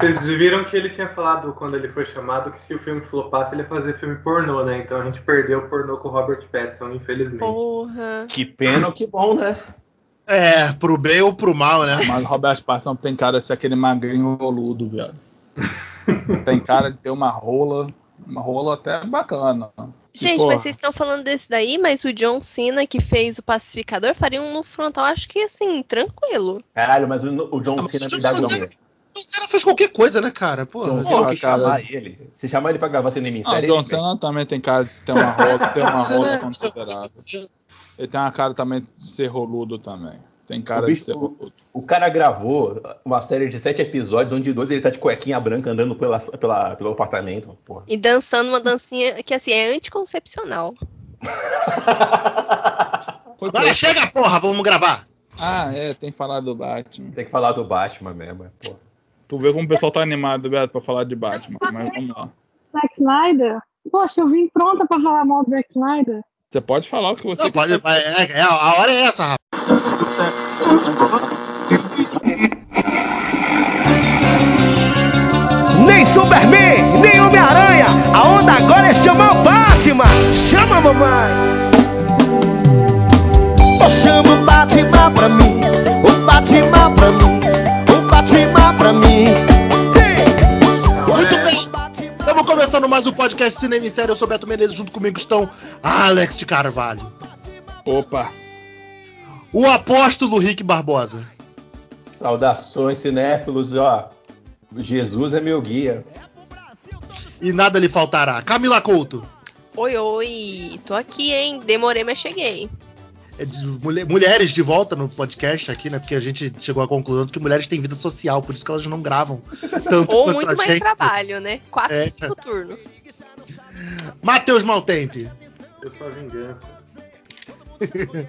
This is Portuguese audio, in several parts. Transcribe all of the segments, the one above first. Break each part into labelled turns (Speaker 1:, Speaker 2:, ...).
Speaker 1: Vocês viram que ele tinha falado quando ele foi chamado que se o filme flopasse ele ia fazer filme pornô, né? Então a gente perdeu o pornô com o Robert Pattinson, infelizmente.
Speaker 2: Porra.
Speaker 3: Que pena ou que bom, né?
Speaker 4: É, pro bem ou pro mal, né?
Speaker 5: Mas o Robert Pattinson tem cara de ser aquele magrinho roludo, viado. tem cara de ter uma rola, uma rola até bacana.
Speaker 2: Gente,
Speaker 5: Porra.
Speaker 2: mas vocês estão falando desse daí, mas o John Cena que fez o pacificador faria um no frontal, acho que assim, tranquilo.
Speaker 3: Caralho, mas o, o John Cena me dá
Speaker 4: Cena-
Speaker 3: John.
Speaker 4: O cara fez qualquer coisa, né, cara? Pô,
Speaker 3: John Cena que
Speaker 5: cara.
Speaker 3: chamar ele. Se chamar ele pra gravar cinema em
Speaker 5: Ah, o
Speaker 3: série,
Speaker 5: John. Cena também tem cara de ter uma rola, ter uma
Speaker 4: Cena
Speaker 5: rola
Speaker 4: é-
Speaker 5: considerável. Ele tem uma cara também de ser roludo também. Tem cara
Speaker 3: O
Speaker 5: de
Speaker 3: bicho-
Speaker 5: ser roludo.
Speaker 3: O cara gravou uma série de sete episódios, onde dois ele tá de cuequinha branca andando pela, pela- pelo apartamento. Porra.
Speaker 2: E dançando uma dancinha que assim é anticoncepcional.
Speaker 4: Agora chega, porra, vamos gravar.
Speaker 5: Ah, é, tem que falar do Batman.
Speaker 3: Tem que falar do Batman mesmo, é, porra.
Speaker 5: Tu vê como o pessoal tá animado, Beto, pra falar de Batman. Mas vamos lá.
Speaker 6: Zack Snyder? Poxa, eu vim pronta pra falar mal do Zack Snyder.
Speaker 5: Você pode falar o que você
Speaker 4: Não, pode, é, é, a hora é essa, rapaz.
Speaker 7: Nem Superman, nem Homem-Aranha. A onda agora é chamar o Batman. Chama, mamãe. Eu chamo o Batman pra mim.
Speaker 4: Começando mais um podcast Cinema em Série. Eu sou Beto Menezes, junto comigo estão Alex de Carvalho,
Speaker 5: Opa,
Speaker 4: o apóstolo Rick Barbosa,
Speaker 3: Saudações, cinéfilos, ó. Jesus é meu guia.
Speaker 4: e nada lhe faltará. Camila Couto,
Speaker 2: Oi, oi, tô aqui, hein? Demorei, mas cheguei.
Speaker 4: É mulheres de volta no podcast aqui, né? Porque a gente chegou à conclusão que mulheres têm vida social, por isso que elas não gravam tanto
Speaker 2: Ou muito
Speaker 4: a
Speaker 2: mais
Speaker 4: gente.
Speaker 2: trabalho, né? Quatro,
Speaker 4: É.
Speaker 2: cinco turnos.
Speaker 4: Matheus Maltempe
Speaker 1: Eu sou a vingança.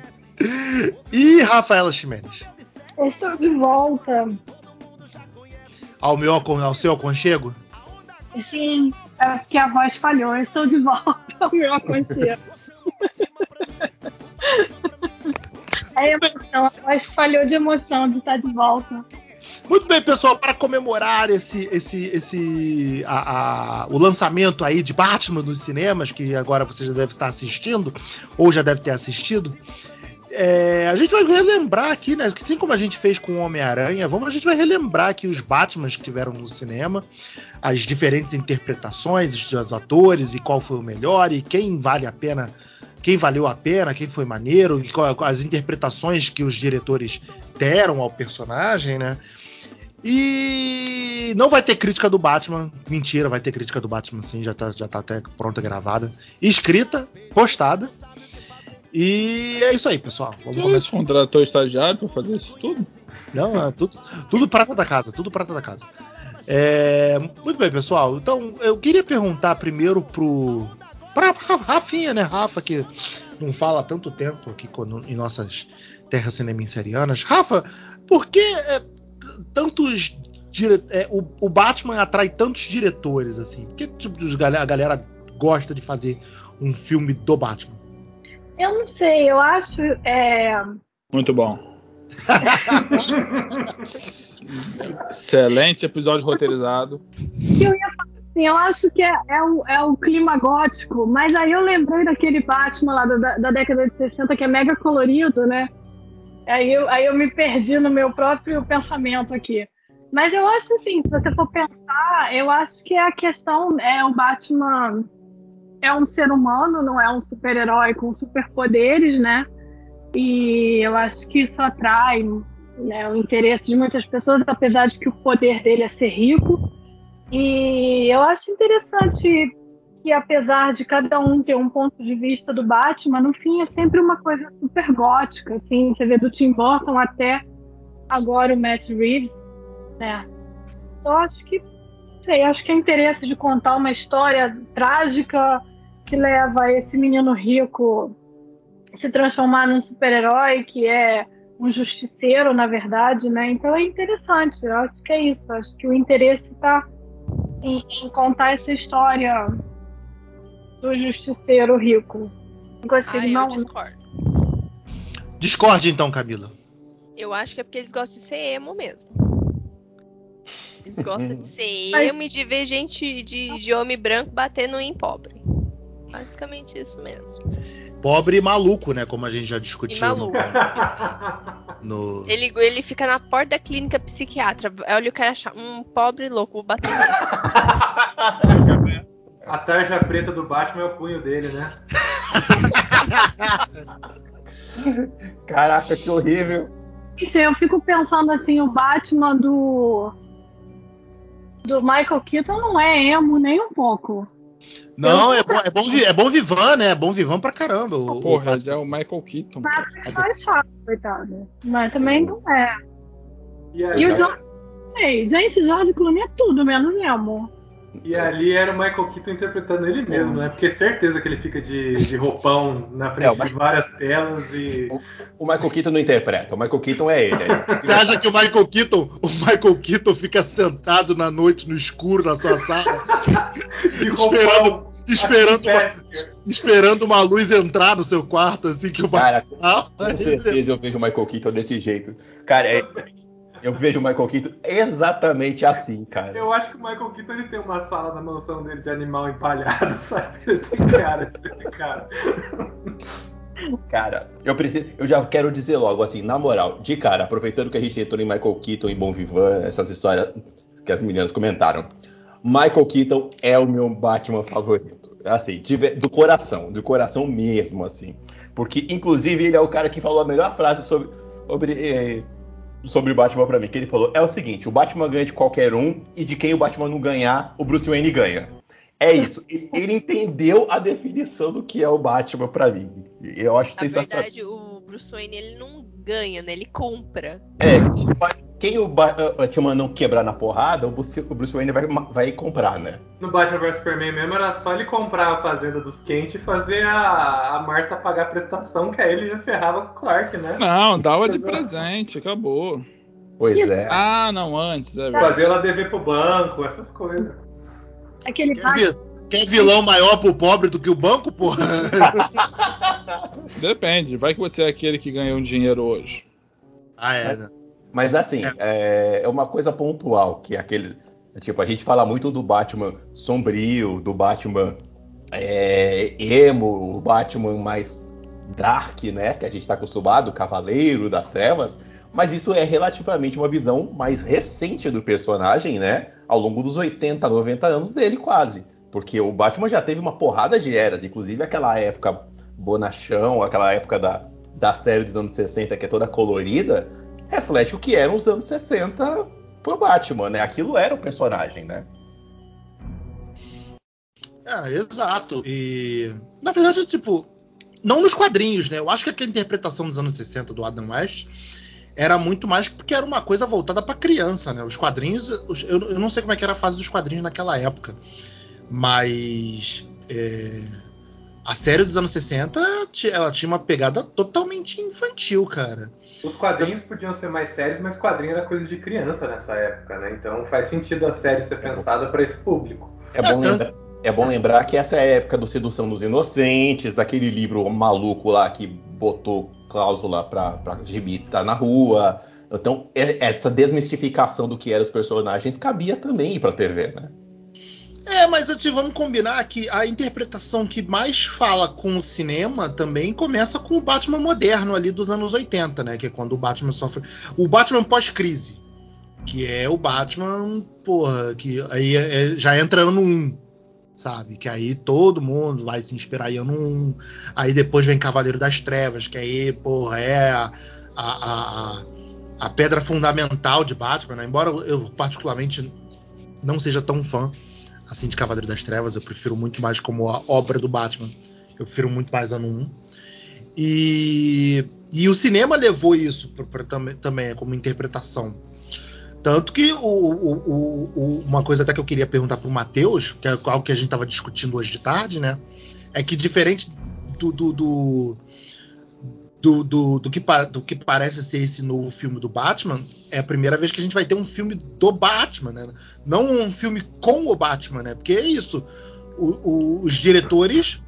Speaker 4: e Rafaela Ximenes.
Speaker 6: Eu estou de volta.
Speaker 4: Ao, meu, ao seu aconchego?
Speaker 6: Sim, é porque a voz falhou. Eu estou de volta ao meu aconchego. É emoção, a falhou de emoção de estar de volta.
Speaker 4: Muito bem, pessoal, para comemorar esse, esse, esse, a- a- o lançamento aí de Batman nos cinemas, que agora você já deve estar assistindo, ou já deve ter assistido, é, a gente vai relembrar aqui, né? Assim como a gente fez com o Homem-Aranha, vamos, a gente vai relembrar aqui os Batmans que tiveram no cinema, as diferentes interpretações dos atores e qual foi o melhor e quem vale a pena, quem valeu a pena, quem foi maneiro, as interpretações que os diretores deram ao personagem, né? E não vai ter crítica do Batman. Mentira, vai ter crítica do Batman sim, já tá, já tá até pronta, gravada. Escrita, postada. E é isso aí, pessoal. Vamos começar.
Speaker 5: contratou estagiário pra fazer isso tudo?
Speaker 4: Não, é tudo, tudo prata da casa, tudo prata da casa. É, muito bem, pessoal. Então, eu queria perguntar primeiro pro. Pra Rafinha, né? Rafa, que não fala há tanto tempo aqui quando- em nossas terras cinemenserianas. Rafa, por que é, tantos. dire- é, o, o Batman atrai tantos diretores, assim? Por que tipo, galera- a galera gosta de fazer um filme do Batman?
Speaker 6: Eu não sei, eu acho. É,
Speaker 5: Muito bom. Excelente episódio roteirizado.
Speaker 6: eu ia falar assim, eu acho que é, é o, é o clima gótico, mas aí eu lembrei daquele Batman lá da, da década de 60 que é mega colorido, né? Aí eu, aí eu me perdi no meu próprio pensamento aqui. Mas eu acho assim, se você for pensar, eu acho que a questão é o Batman é um ser humano, não é um super-herói com superpoderes, né? E eu acho que isso atrai né, o interesse de muitas pessoas, apesar de que o poder dele é ser rico. E eu acho interessante que, apesar de cada um ter um ponto de vista do Batman, no fim é sempre uma coisa super gótica, assim. Você vê do Tim Burton até agora o Matt Reeves, né? Eu acho que, sei, acho que é interesse de contar uma história trágica que leva esse menino rico se transformar num super-herói que é um justiceiro, na verdade, né? Então é interessante. Eu acho que é isso. Acho que o interesse está em, em contar essa história do justiceiro rico. Não consigo
Speaker 2: Ah, eu
Speaker 6: não.
Speaker 2: discordo.
Speaker 4: Discorde então, Camila.
Speaker 2: Eu acho que é porque eles gostam de ser emo mesmo. Eles gostam de ser emo e de ver gente de, de homem branco batendo em pobre. Basicamente isso mesmo.
Speaker 4: Pobre e maluco, né? Como a gente já
Speaker 2: E
Speaker 4: discutiu
Speaker 2: maluco.
Speaker 4: no. no-
Speaker 2: Ele, ele fica na porta da clínica psiquiatra. Olha o cara achar um pobre louco, vou bater nele.
Speaker 1: A tarja preta do Batman é o punho dele, né?
Speaker 3: Caraca, que horrível.
Speaker 6: Eu fico pensando assim, o Batman do. Do Michael Keaton não é emo nem um pouco.
Speaker 4: Não, é bom, é bom, é bom vivan, né? É bom vivan pra caramba. O, o
Speaker 5: Porra, já é o Michael Keaton.
Speaker 6: Mas só é chato, coitado. Mas também não é.
Speaker 1: E,
Speaker 6: E
Speaker 1: ali,
Speaker 6: o George Clooney? Gente, George Clooney é tudo, menos emo.
Speaker 1: E ali era o Michael Keaton interpretando ele mesmo, né? Porque certeza que ele fica de, de roupão na frente
Speaker 3: É, o Ma-
Speaker 1: de várias telas e.
Speaker 3: O Michael Keaton não interpreta, o Michael Keaton é ele.
Speaker 4: Você acha que o Michael Keaton, o Michael Keaton fica sentado na noite no escuro na sua sala, esperando, esperando, uma, esperando uma luz entrar no seu quarto, assim que o
Speaker 3: Cara, Com certeza eu vejo o Michael Keaton desse jeito. Cara, é- eu vejo o Michael Keaton exatamente assim, cara.
Speaker 1: Eu acho que o Michael Keaton ele tem uma sala na mansão dele de animal empalhado, sabe? Esse cara, esse cara.
Speaker 3: Cara, eu preciso, eu já quero dizer logo assim, na moral, de cara, aproveitando que a gente entrou em Michael Keaton e Bom Vivan, essas histórias que as meninas comentaram. Michael Keaton é o meu Batman favorito. Assim, de do coração, do coração mesmo, assim. Porque, inclusive, ele é o cara que falou a melhor frase sobre, sobre, eh, sobre o Batman pra mim. Que ele falou: é o seguinte, o Batman ganha de qualquer um, e de quem o Batman não ganhar, o Bruce Wayne ganha. É isso. Ele, entendeu a definição do que é o Batman pra mim. Eu acho
Speaker 2: Na
Speaker 3: sensacional.
Speaker 2: verdade, o Bruce Wayne ele não ganha, né? Ele compra.
Speaker 3: É, quem o Batman não quebrar na porrada, o Bruce, o Bruce Wayne vai, vai comprar, né?
Speaker 1: No Batman vs Superman mesmo era só ele comprar a fazenda dos Kent e fazer a, a Marta pagar a prestação, que aí ele já ferrava com o Clark, né?
Speaker 5: Não, dava de presente, acabou.
Speaker 3: Pois é.
Speaker 5: Ah, não, antes, é verdade.
Speaker 1: Fazer ela dever pro banco, essas coisas.
Speaker 6: Aquele Batman.
Speaker 4: Quer vilão maior pro pobre do que o banco, porra?
Speaker 5: Depende, vai que você é aquele que ganhou um dinheiro hoje.
Speaker 4: Ah, é, né?
Speaker 3: Mas assim, é, é uma coisa pontual, que é aquele. Tipo, a gente fala muito do Batman sombrio, do Batman é, emo, o Batman mais dark, né? Que a gente tá acostumado, Cavaleiro das Trevas. Mas isso é relativamente uma visão mais recente do personagem, né? Ao longo dos 80, 90 anos dele, quase. Porque o Batman já teve uma porrada de eras, inclusive aquela época bonachão, aquela época da, da série dos anos 60, que é toda colorida, reflete o que eram os anos 60 pro Batman, né? Aquilo era o personagem, né?
Speaker 4: É, exato. E na verdade, tipo, não nos quadrinhos, né? Eu acho que aquela interpretação dos anos 60 do Adam West era muito mais porque era uma coisa voltada pra criança, né? Os quadrinhos, os- eu, eu não sei como é que era a fase dos quadrinhos naquela época, mas é, a série dos anos 60 ti- ela tinha uma pegada totalmente infantil, cara.
Speaker 1: Os quadrinhos podiam ser mais sérios, mas quadrinho era coisa de criança nessa época, né? Então faz sentido a série ser pensada para esse público.
Speaker 3: É bom,
Speaker 4: É,
Speaker 3: lembrar, é bom lembrar que essa é a época do Sedução dos Inocentes, daquele livro maluco lá que botou cláusula pra, pra gibi tá na rua. Então, é- essa desmistificação do que eram os personagens cabia também pra TV, né?
Speaker 4: É, mas assim, vamos combinar que a interpretação que mais fala com o cinema também começa com o Batman moderno ali dos anos 80, né? Que é quando o Batman sofre. O Batman pós-crise. Que é o Batman, porra, que aí é- é- já entra ano 1, sabe? Que aí todo mundo vai se inspirar em ano 1. Aí depois vem Cavaleiro das Trevas, que aí, porra, é a, a, a, a pedra fundamental de Batman, né? Embora eu particularmente não seja tão fã assim de Cavaleiro das Trevas, eu prefiro muito mais como a obra do Batman. Eu prefiro muito mais ano 1. E, e o cinema levou isso pra, pra também, também como interpretação. Tanto que o, o- o- o- uma coisa até que eu queria perguntar pro Matheus, que é algo que a gente estava discutindo hoje de tarde, né? É que diferente do, do, do, do, do- do que, do que parece ser esse novo filme do Batman, é a primeira vez que a gente vai ter um filme do Batman, né? Não um filme com o Batman, né? Porque é isso. o- o- os diretores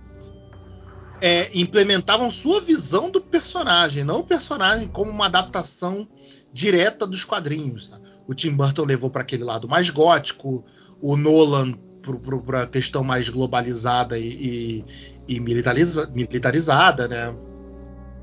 Speaker 4: é, implementavam sua visão do personagem, não o personagem como uma adaptação direta dos quadrinhos. sabe? O Tim Burton levou para aquele lado mais gótico, o Nolan para a questão mais globalizada e, e- e militariza- militarizada, né?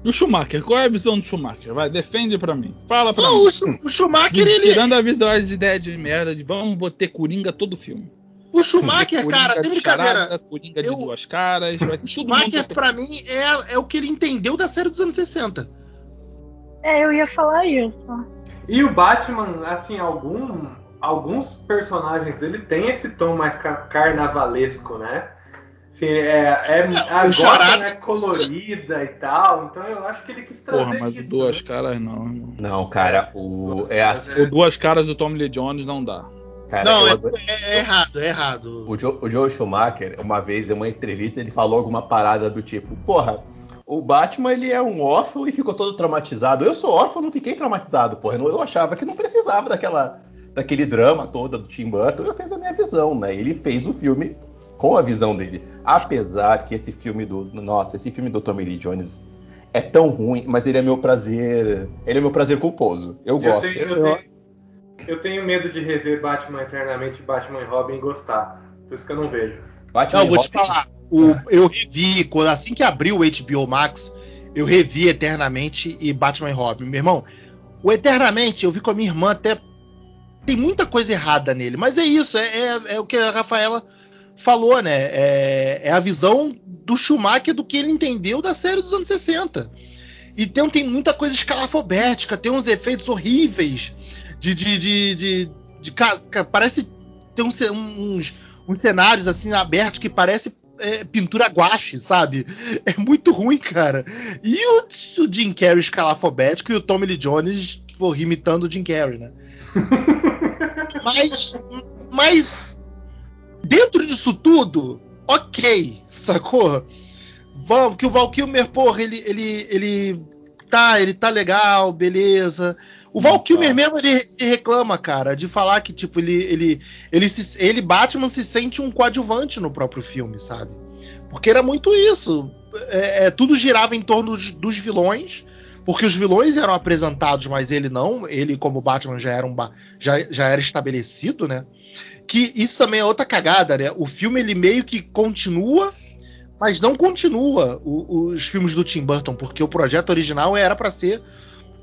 Speaker 5: E o Schumacher, qual é a visão do Schumacher? Vai, defende pra mim. Fala pra
Speaker 4: Não,
Speaker 5: mim.
Speaker 4: o, Schu- o Schumacher, ele,
Speaker 5: Tirando a visão as ideias de merda de vamos botar Coringa todo filme.
Speaker 4: o Schumacher,
Speaker 5: Coringa
Speaker 4: cara,
Speaker 5: de
Speaker 4: sem brincadeira,
Speaker 5: charada, Coringa
Speaker 4: eu-
Speaker 5: de duas caras. Vai
Speaker 4: o Schumacher pra mim é, é o que ele entendeu da série dos anos 60.
Speaker 6: É, eu ia falar isso.
Speaker 1: E o Batman, assim, algum, alguns personagens dele tem esse tom mais ca- carnavalesco, né? Assim, é, é, a
Speaker 4: o
Speaker 1: Gotham
Speaker 4: Charada-
Speaker 1: é colorida e tal, então eu acho que ele quis trazer
Speaker 5: Porra, mas o
Speaker 1: isso.
Speaker 5: duas
Speaker 1: né?
Speaker 5: caras não, irmão.
Speaker 3: Não, cara, o. É assim,
Speaker 5: O duas caras do Tommy Lee Jones não dá.
Speaker 3: cara,
Speaker 4: não,
Speaker 3: eu
Speaker 4: é, é- é errado, é errado.
Speaker 3: O, Joe, o Joe Schumacher, uma vez em uma entrevista, ele falou alguma parada do tipo: Porra, o Batman ele é um órfão e ficou todo traumatizado. Eu sou órfão, não fiquei traumatizado, porra. Eu, eu achava que não precisava daquela, daquele drama todo do Tim Burton. Eu fiz a minha visão, né? Ele fez o filme com a visão dele. Apesar que esse filme do. Nossa, esse filme do Tommy Lee Jones é tão ruim, mas ele é meu prazer. Ele é meu prazer culposo. Eu
Speaker 1: Eu
Speaker 3: gosto.
Speaker 1: tenho, eu,
Speaker 3: Eu-
Speaker 1: tenho, eu tenho medo de rever Batman eternamente, Batman e Robin e gostar. Por isso que eu não vejo.
Speaker 3: Batman
Speaker 4: Não,
Speaker 3: e
Speaker 4: vou te
Speaker 3: Robin-
Speaker 4: falar. o- eu revi, assim que abriu o HBO Max, eu revi Eternamente e Batman e Robin. Meu irmão, o Eternamente eu vi com a minha irmã até. Tem muita coisa errada nele, mas é isso, é, é- é o que a Rafaela falou, né? É, é a visão do Schumacher do que ele entendeu da série dos anos 60. Então tem muita coisa escalafobética, tem uns efeitos horríveis de. de, de, de, de ca- parece ter uns, uns, uns cenários assim abertos que parece é, pintura guache, sabe? É muito ruim, cara. E o, o Jim Carrey escalafobético e o Tommy Lee Jones imitando o Jim Carrey, né? mas, mas dentro disso tudo, ok, sacou? Val, que o Val Kilmer, porra, ele, ele, ele tá, ele tá legal, beleza. O Val Kilmer mesmo ele, ele reclama, cara, de falar que tipo ele ele ele se, ele Batman se sente um coadjuvante no próprio filme, sabe? Porque era muito isso. É, é, tudo girava em torno dos, dos vilões, porque os vilões eram apresentados, mas ele não. Ele como Batman já era um já, já era estabelecido, né? Que isso também é outra cagada, né? O filme ele meio que continua mas não continua o- os filmes do Tim Burton, porque o projeto original era pra ser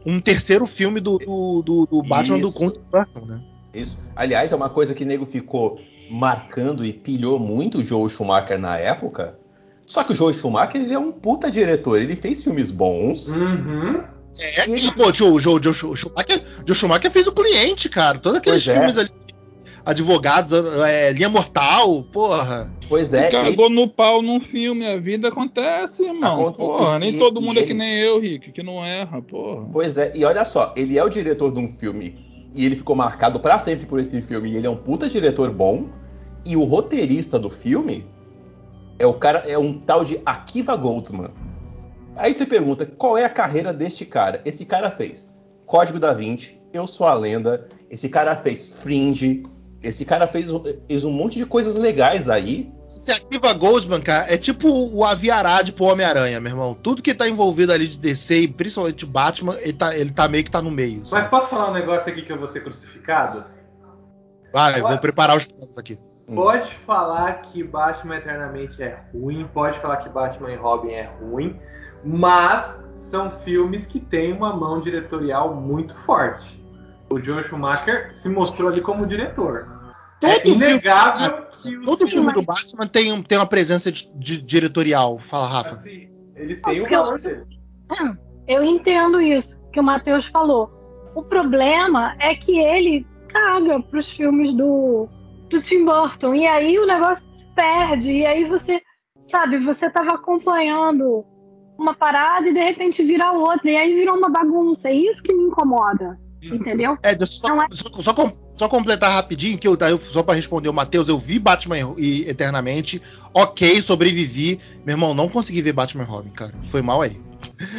Speaker 4: um terceiro filme do, do, do- do Batman do
Speaker 3: Isso.
Speaker 4: com Tim Burton, né?
Speaker 3: Isso. Aliás, é uma coisa que o nego ficou marcando e pilhou muito o Joe Schumacher na época. Só que o Joe Schumacher ele é um puta diretor. Ele fez filmes bons.
Speaker 1: Uhum.
Speaker 4: É, que, pô, Joe, Joe, Joe, Joe Schumacher, Joe Schumacher fez o cliente, cara. Todos aqueles
Speaker 3: Pois é.
Speaker 4: filmes ali, advogados, é, linha mortal, porra.
Speaker 3: Pois é, ele,
Speaker 5: Cagou no pau num filme, a vida acontece, irmão.
Speaker 3: Aconte-
Speaker 5: Porra,
Speaker 3: e-
Speaker 5: nem todo mundo
Speaker 3: e
Speaker 5: é que nem eu, Rick, que não erra, porra.
Speaker 3: pois é. E olha só, ele é o diretor de um filme e ele ficou marcado pra sempre por esse filme. E ele é um puta diretor bom. E o roteirista do filme é o cara, é um tal de Akiva Goldsman. Aí você pergunta, qual é a carreira deste cara? Esse cara fez Código da Vinci, Eu Sou a Lenda, esse cara fez Fringe, esse cara fez, um- fez um monte de coisas legais aí.
Speaker 4: Esse Akiva Goldsman, cara, é tipo o Aviarad pro Homem-Aranha, meu irmão. Tudo que tá envolvido ali de DC, e principalmente o Batman, ele tá, ele tá meio que tá no meio.
Speaker 1: Mas
Speaker 4: Sabe?
Speaker 1: posso falar um negócio aqui que eu vou ser crucificado?
Speaker 4: Vai, eu vou preparar os planos aqui.
Speaker 3: Hum.
Speaker 1: Pode falar que Batman Eternamente é ruim, pode falar que Batman e Robin é ruim, mas são filmes que têm uma mão diretorial muito forte. O Joe Schumacher se mostrou ali como diretor.
Speaker 4: Todo
Speaker 1: é
Speaker 4: filme-
Speaker 1: inegável que os
Speaker 4: Todo filme do Batman tem, um- tem uma presença de, de- diretorial. Fala, Rafa.
Speaker 1: assim, ele tem o
Speaker 6: Porque eu-
Speaker 1: valor dele.
Speaker 6: Eu entendo isso que o Matheus falou. O problema é que ele caga pros filmes do, do Tim Burton. E aí o negócio se perde. E aí você, sabe, você tava acompanhando uma parada e de repente vira outra. E aí vira uma bagunça. É isso que me incomoda. Entendeu?
Speaker 4: É, só,
Speaker 6: é-
Speaker 4: só, só só completar rapidinho, que eu, tá, eu- só pra responder o Matheus, eu vi Batman e Eternamente, ok, sobrevivi. Meu irmão, não consegui ver Batman e Robin, cara. Foi mal aí.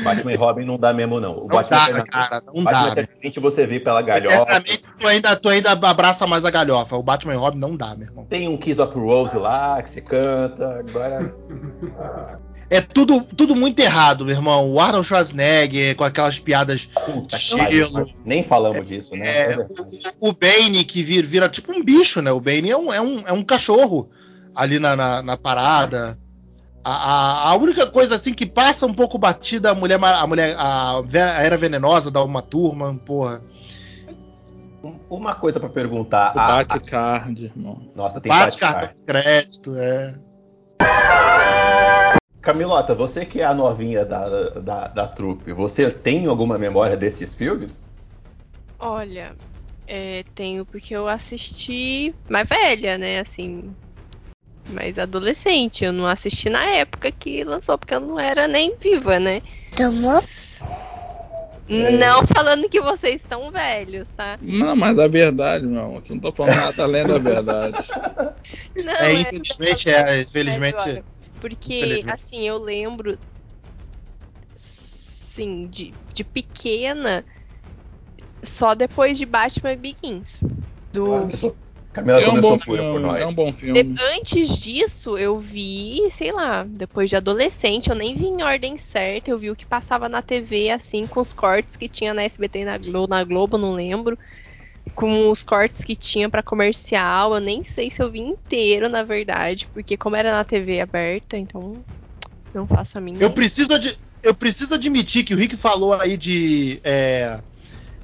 Speaker 3: Batman e Robin não dá mesmo, não. O
Speaker 4: Não
Speaker 3: Batman
Speaker 4: dá,
Speaker 3: Eternamente-
Speaker 4: cara, não
Speaker 3: Batman
Speaker 4: dá. né?
Speaker 3: Eternamente você vê pela galhofa.
Speaker 4: Eternamente, tu ainda, tu ainda abraça mais a galhofa. O Batman e Robin não dá, meu irmão.
Speaker 3: Tem um Kiss of Rose lá que você canta. Agora.
Speaker 4: É tudo, tudo muito errado, meu irmão. O Arnold Schwarzenegger com aquelas piadas
Speaker 3: Puta mas Nem falamos disso, né?
Speaker 4: É,
Speaker 3: É
Speaker 4: o, o Bane que vira, vira tipo um bicho, né? O Bane é um, é um, é um cachorro ali na, na, na parada. A, a, a única coisa assim que passa um pouco batida a mulher, a mulher, a, a era venenosa da uma turma, porra.
Speaker 3: Um- Uma coisa pra perguntar.
Speaker 5: O
Speaker 3: a-
Speaker 5: Batcard, irmão.
Speaker 3: Nossa, tem
Speaker 4: Bate
Speaker 3: Batcard.
Speaker 4: cartão de crédito, é.
Speaker 3: Camilota, você que é a novinha da, da, da trupe, você tem alguma memória desses filmes?
Speaker 2: Olha, é, tenho porque eu assisti mais velha, né? Assim. Mais adolescente. Eu não assisti na época que lançou, porque eu não era nem viva, né? N- Não falando que vocês são velhos, tá?
Speaker 5: Não, mas a verdade, meu. Você não tá falando nada, tá lendo a verdade.
Speaker 2: Não,
Speaker 4: É, infelizmente, é, infelizmente.
Speaker 2: Agora, Porque,
Speaker 4: Infelizmente.
Speaker 2: assim, eu lembro. Sim, de, de pequena. Só depois de Batman Begins. Do,
Speaker 3: Camila
Speaker 5: É um
Speaker 3: começou
Speaker 5: bom
Speaker 3: pura por
Speaker 5: filme,
Speaker 3: nós.
Speaker 5: é um bom filme.
Speaker 2: De- antes disso, eu vi, sei lá, depois de adolescente, eu nem vi em ordem certa, eu vi o que passava na TV, assim, com os cortes que tinha na SBT e na Globo, na Globo, não lembro. Com os cortes que tinha pra comercial, eu nem sei se eu vi inteiro, na verdade, porque como era na TV aberta, então não faço a mínima.
Speaker 4: Eu preciso, ad- eu preciso admitir que o Rick falou aí de. é,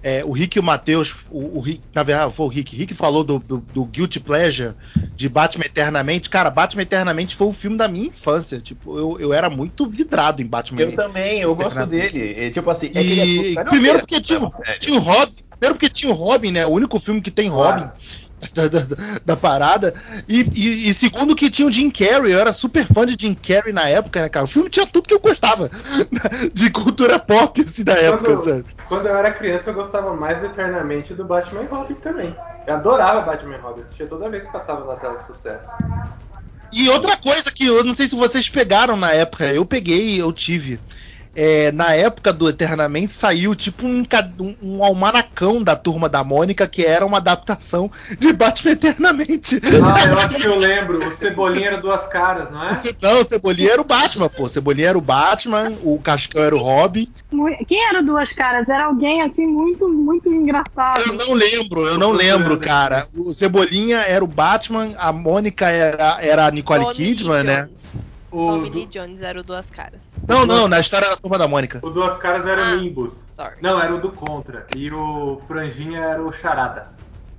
Speaker 4: é, o Rick e o Matheus. O, o Rick, na verdade, foi o Rick. Rick falou do, do, do Guilty Pleasure de Batman Eternamente. Cara, Batman Eternamente foi o filme da minha infância. Tipo, eu, eu era muito vidrado em Batman
Speaker 3: Eu também, eu gosto dele. É, tipo assim, é que ele é
Speaker 4: E
Speaker 3: super
Speaker 4: primeiro porque tinha,
Speaker 3: né,
Speaker 4: tinha o Robin. Primeiro porque tinha o Robin, né? O único filme que tem Robin da- da- da parada. E, e- e segundo que tinha o Jim Carrey. Eu era super fã de Jim Carrey na época, né, cara? O filme tinha tudo que eu gostava de cultura pop assim, da época,
Speaker 1: Quando-
Speaker 4: sabe?
Speaker 1: Quando eu era criança, eu gostava mais Eternamente do Batman e Robin também. Eu adorava Batman e Robin, assistia toda vez que passava na tela de sucesso.
Speaker 4: E outra coisa que eu não sei se vocês pegaram na época, eu peguei, eu tive. É, na época do Eternamente saiu tipo um, um, almanacão da turma da Mônica que era uma adaptação de Batman Eternamente.
Speaker 1: Ah, eu acho que eu lembro. O Cebolinha era duas caras, não é?
Speaker 4: Não, o Cebolinha era o Batman, pô. O Cebolinha era o Batman, o Cascão era o Robin.
Speaker 6: Quem era Duas Caras? Era alguém assim muito, muito engraçado.
Speaker 4: Eu não lembro, eu não lembro, cara. O Cebolinha era o Batman, a Mônica era, era a Nicole Kidman, né?
Speaker 1: O,
Speaker 2: Tommy
Speaker 1: du-
Speaker 2: Lee Jones era o Duas Caras.
Speaker 4: Não, não, na história da turma da Mônica.
Speaker 1: o Duas Caras era
Speaker 2: Ah.
Speaker 1: o Nimbus.
Speaker 2: Sorry.
Speaker 1: Não, era o do Contra. E o Franjinha era o Charada.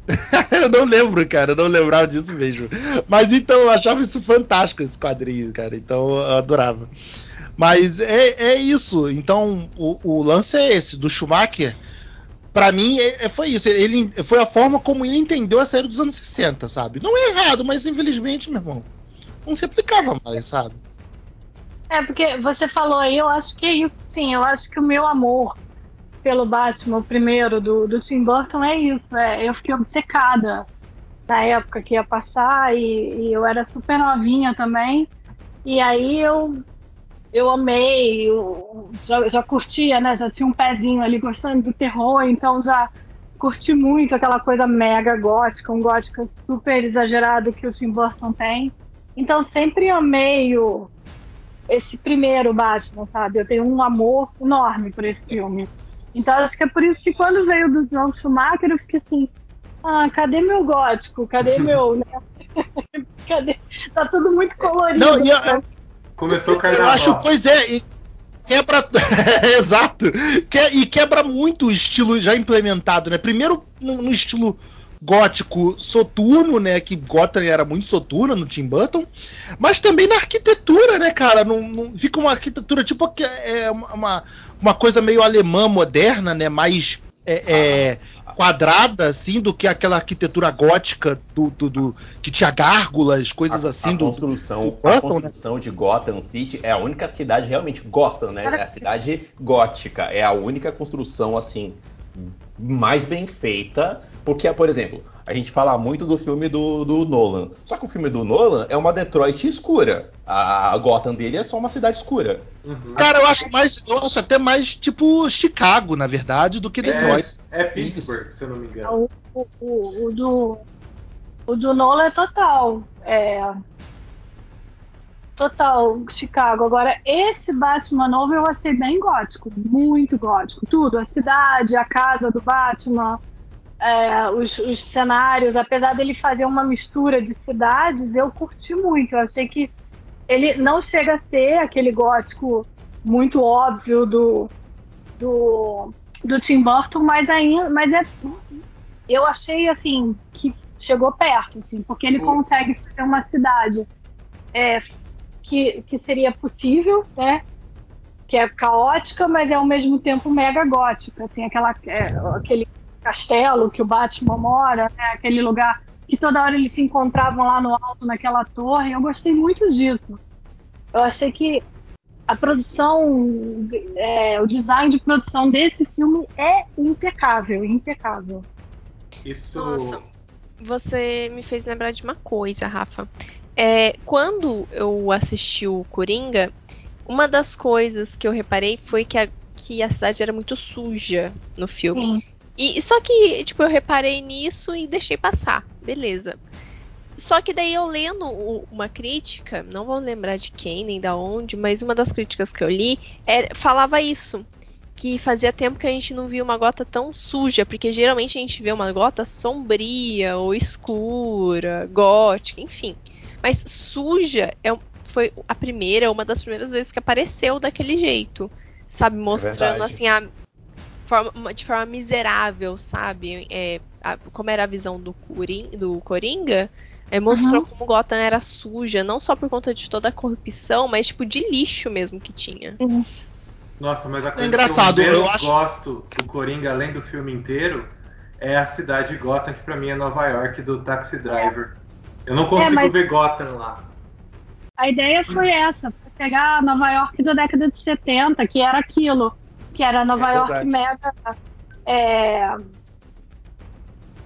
Speaker 4: eu não lembro, cara, eu não lembrava disso mesmo. Mas então eu achava isso fantástico, esse quadrinho, cara. Então eu adorava. Mas é, é isso. Então o, o lance é esse, do Schumacher. Pra mim, é- é- foi isso. Ele, foi a forma como ele entendeu a série dos anos 60, sabe? Não é errado, mas infelizmente, meu irmão, não se aplicava mais, sabe?
Speaker 6: É, porque você falou aí, eu acho que é isso sim. Eu acho que o meu amor pelo Batman, o primeiro do, do Tim Burton, é isso. É, eu fiquei obcecada na época que ia passar e, e eu era super novinha também. E aí eu, eu amei, eu já, já curtia, né? Já tinha um pezinho ali gostando do terror, então já curti muito aquela coisa mega gótica, um gótica super exagerado que o Tim Burton tem. Então sempre amei o, esse primeiro Batman, sabe? Eu tenho um amor enorme por esse filme. Então acho que é por isso que quando veio do John Schumacher eu fiquei assim, ah, cadê meu gótico? Cadê meu, né? cadê? Tá tudo muito colorido.
Speaker 4: Não, e a-
Speaker 1: Começou o
Speaker 4: Eu
Speaker 1: carnaval.
Speaker 4: acho, pois é, e quebra. Exato. Que- e quebra muito o estilo já implementado, né? Primeiro no, no estilo gótico soturno, né? Que Gotham era muito soturna no Tim Burton, mas também na arquitetura, né, cara? Não, não- fica uma arquitetura tipo que é uma, uma coisa meio alemã moderna, né? Mais é, é, quadrada, assim, do que aquela arquitetura gótica do, do- do- que tinha gárgulas, coisas
Speaker 3: a,
Speaker 4: assim.
Speaker 3: a
Speaker 4: do,
Speaker 3: construção,
Speaker 4: do
Speaker 3: a
Speaker 4: Gotham, né?
Speaker 3: construção de Gotham City é a única cidade realmente Gotham, né? É a cidade gótica, é a única construção assim mais bem feita, porque por exemplo, a gente fala muito do filme do, do Nolan. Só que o filme do Nolan é uma Detroit escura. A Gotham dele é só uma cidade escura.
Speaker 1: Uhum.
Speaker 4: Cara, eu acho mais. Eu acho até mais tipo Chicago, na verdade, do que Detroit.
Speaker 1: É, é Pittsburgh, se eu não me engano.
Speaker 6: O, o, o, o do. O do Nolan é total. É. Total Chicago. Agora, esse Batman novo eu achei bem gótico. Muito gótico. Tudo. A cidade, a casa do Batman, é, os, os cenários. Apesar dele fazer uma mistura de cidades, eu curti muito. Eu achei que ele não chega a ser aquele gótico muito óbvio do, do, do Tim Burton, mas ainda, mas é, eu achei assim que chegou perto, assim, porque ele consegue fazer uma cidade é, que, que seria possível, né? Que é caótica, mas é ao mesmo tempo mega gótica, assim, aquela, é, aquele castelo que o Batman mora, né, aquele lugar que toda hora eles se encontravam lá no alto naquela torre. Eu gostei muito disso. Eu achei que a produção, é, o design de produção desse filme é impecável, impecável.
Speaker 1: Isso.
Speaker 2: Nossa. Você me fez lembrar de uma coisa, Rafa. É, quando eu assisti o Coringa, uma das coisas que eu reparei foi que a, que a cidade era muito suja no filme.
Speaker 6: Sim.
Speaker 2: E só que, tipo, eu reparei nisso e deixei passar. Beleza. Só que daí eu lendo uma crítica, não vou lembrar de quem nem da onde, mas uma das críticas que eu li era- falava isso. Que fazia tempo que a gente não via uma gota tão suja, porque geralmente a gente vê uma gota sombria ou escura, gótica, enfim. Mas suja é, foi a primeira, uma das primeiras vezes que apareceu daquele jeito. Sabe, mostrando
Speaker 3: verdade.
Speaker 2: assim a forma- de forma miserável, sabe? É, a- como era a visão do, Corin- do Coringa, é, mostrou como Gotham era suja, não só por conta de toda a corrupção, mas tipo de lixo mesmo que tinha.
Speaker 1: Nossa, mas a coisa
Speaker 4: engraçado,
Speaker 1: que eu,
Speaker 4: eu acho-
Speaker 1: gosto do Coringa, além do filme inteiro, é a cidade de Gotham, que pra mim é Nova York, do Taxi Driver. Eu não consigo
Speaker 6: mas-
Speaker 1: ver Gotham lá.
Speaker 6: A ideia foi essa, foi pegar Nova York da década de 70, que era aquilo, que era Nova
Speaker 3: É
Speaker 6: York mega é,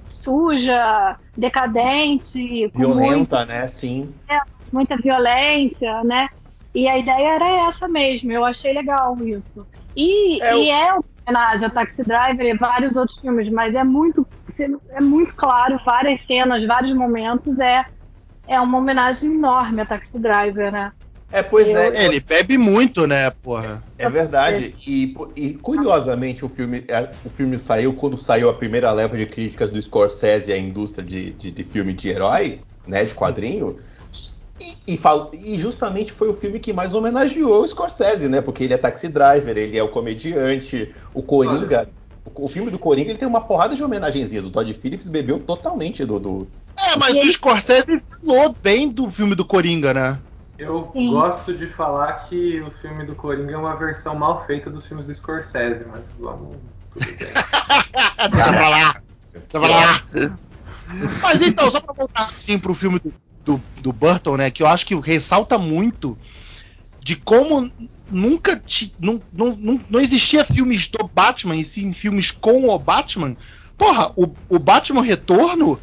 Speaker 6: suja, decadente, com muito-
Speaker 3: Violenta, né? Sim.
Speaker 6: muita violência, né? E a ideia era essa mesmo, eu achei legal isso. E
Speaker 3: É,
Speaker 6: e é uma homenagem a Taxi Driver e vários outros filmes, mas é muito, é muito claro, várias cenas, vários momentos, é, é uma homenagem enorme a Taxi Driver, né?
Speaker 3: É, pois é.
Speaker 4: É, Ele bebe muito, né, porra?
Speaker 3: É verdade. E, e, curiosamente o filme, é, o filme saiu quando saiu a primeira leva de críticas do Scorsese à indústria de, de, de filme de herói, né? De quadrinho. E, e, fal- e justamente foi o filme que mais homenageou o Scorsese, né? Porque ele é taxi driver, ele é o comediante, o Coringa. O, o filme do Coringa ele tem uma porrada de homenagenzinhas. O Todd Phillips bebeu totalmente do. do-
Speaker 4: É, mas o Scorsese falou bem do filme do Coringa, né?
Speaker 1: Eu
Speaker 6: Sim.
Speaker 1: gosto de falar que o filme do Coringa é uma versão mal feita dos filmes do Scorsese, mas vamos.
Speaker 4: Deixa pra lá. Deixa pra lá. Mas então, só pra voltar assim, pro filme do, do, do Burton, né? Que eu acho que ressalta muito de como nunca ti- não, não, não, não existia filmes do Batman, e sim filmes com o Batman. Porra, o, o Batman Retorno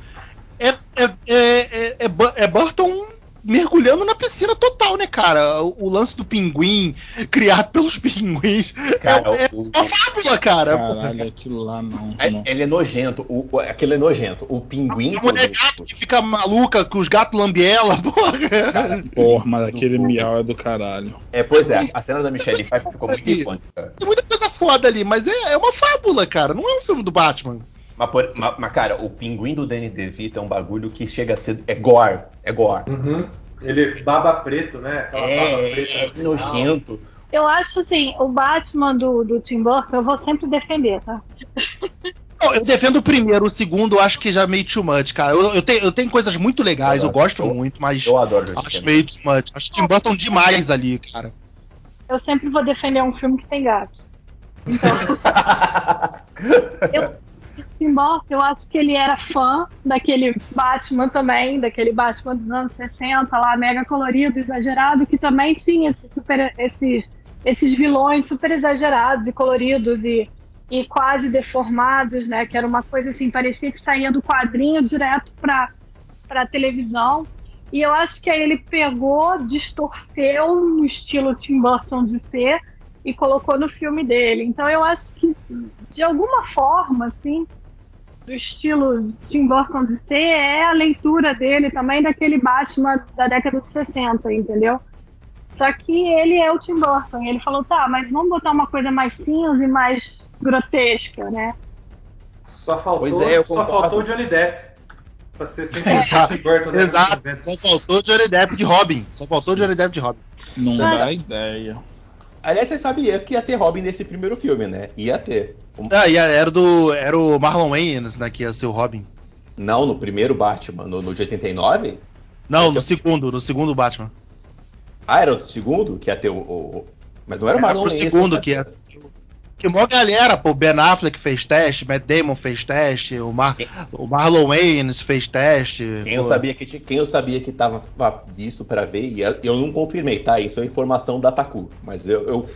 Speaker 4: é, é, é, é, é é Burton mergulhando na piscina total, né, cara? O, o lance do pinguim criado pelos pinguins
Speaker 3: Cara,
Speaker 4: é, é
Speaker 3: o-
Speaker 4: uma fábula, cara.
Speaker 5: Caralho, aquilo lá não.
Speaker 3: É-
Speaker 5: não.
Speaker 3: ele é nojento. O, o- aquele é nojento. O pinguim.
Speaker 4: A mulher gato que fica maluca com os gatos lambiela, porra.
Speaker 5: Porra, mas aquele miau é do caralho.
Speaker 3: É, pois é, a cena da Michelle Pfeiffer ficou muito icônica.
Speaker 4: Tem muita coisa foda ali, mas é, é uma fábula, cara. Não é um filme do Batman.
Speaker 3: Mas, por- mas- mas, cara, o pinguim do Danny DeVito é um bagulho que chega a ser. É gore. É gore.
Speaker 1: Uhum. Ele baba preto, né? Aquela baba
Speaker 3: É,
Speaker 1: preta
Speaker 3: é, é nojento.
Speaker 6: Eu acho assim, o Batman do, do Tim Burton eu vou sempre defender, tá?
Speaker 4: Não, eu defendo o primeiro, o segundo eu acho que já é meio too much, cara. Eu, eu tenho, eu tenho coisas muito legais, eu,
Speaker 3: Eu-
Speaker 4: gosto
Speaker 3: eu-
Speaker 4: muito, mas
Speaker 3: Eu adoro
Speaker 4: acho meio too much. Acho Tim Burton demais ali, cara.
Speaker 6: Eu sempre vou defender um filme que tem gato. Então, eu, Tim Burton, eu acho que ele era fã daquele Batman também, daquele Batman dos anos 60 lá, mega colorido, exagerado, que também tinha esses, super, esses, esses vilões super exagerados e coloridos e, e quase deformados, né? Que era uma coisa assim, parecia que saía do quadrinho direto para para televisão. E eu acho que aí ele pegou, distorceu no estilo Tim Burton de ser e colocou no filme dele. Então eu acho que de alguma forma, assim, do estilo Tim Burton de ser é a leitura dele também daquele Batman da década de 60, entendeu? Só que ele é o Tim Burton. Ele falou, tá, mas vamos botar uma coisa mais cinza e mais grotesca, né?
Speaker 1: Só faltou,
Speaker 3: Pois é,
Speaker 1: só faltou o Johnny Depp. Pra ser sempre
Speaker 4: Exato,
Speaker 1: Tim Burton, né?
Speaker 4: Exato, só faltou Johnny Depp de Robin. Só faltou Johnny Depp de Robin.
Speaker 5: Não
Speaker 6: Mas-
Speaker 5: dá ideia.
Speaker 3: Aliás, você sabia que ia ter Robin nesse primeiro filme, né? Ia ter. Um-
Speaker 4: Ah, e era, do, era o Marlon Wayans, né, que ia ser o Robin.
Speaker 3: Não, no primeiro Batman, no, no de 89?
Speaker 4: Não, no
Speaker 3: é o-
Speaker 4: segundo, no segundo Batman.
Speaker 3: Ah, era o segundo que ia ter o. o- o- Mas não era o
Speaker 4: Era
Speaker 3: Marlon Wayans
Speaker 4: segundo
Speaker 3: ia
Speaker 4: que ia Que mó galera, pô, Ben Affleck fez teste, Matt Damon fez teste, o, Mar, o Marlon Wayans fez teste.
Speaker 3: Quem eu, sabia que, quem eu sabia que tava visto pra ver, e eu- não confirmei, tá? Isso é informação da Taku. Mas eu, eu,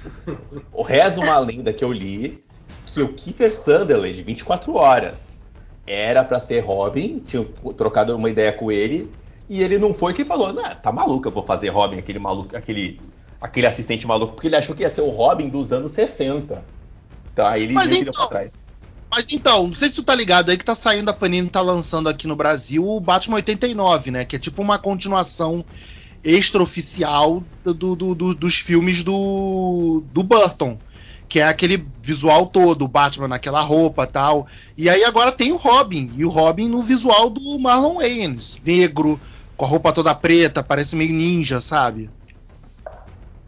Speaker 3: eu rezo uma lenda que eu li que o Kiefer Sunderland, de 24 horas, era pra ser Robin, tinha trocado uma ideia com ele, e ele não foi que falou, nah, tá maluco, eu vou fazer Robin, aquele maluco, aquele, aquele assistente maluco, porque ele achou que ia ser o Robin dos anos 60. Então aí ele
Speaker 4: Mas
Speaker 3: que deu
Speaker 4: então-
Speaker 3: pra trás.
Speaker 4: Mas então, não sei se tu tá ligado aí que tá saindo, a Panini tá lançando aqui no Brasil o Batman 89, né? Que é tipo uma continuação extraoficial do, do- do- dos filmes do, do Burton. Que é aquele visual todo, o Batman naquela roupa tal. E aí agora tem o Robin. E o Robin no visual do Marlon Wayans. Negro, com a roupa toda preta, parece meio ninja, sabe?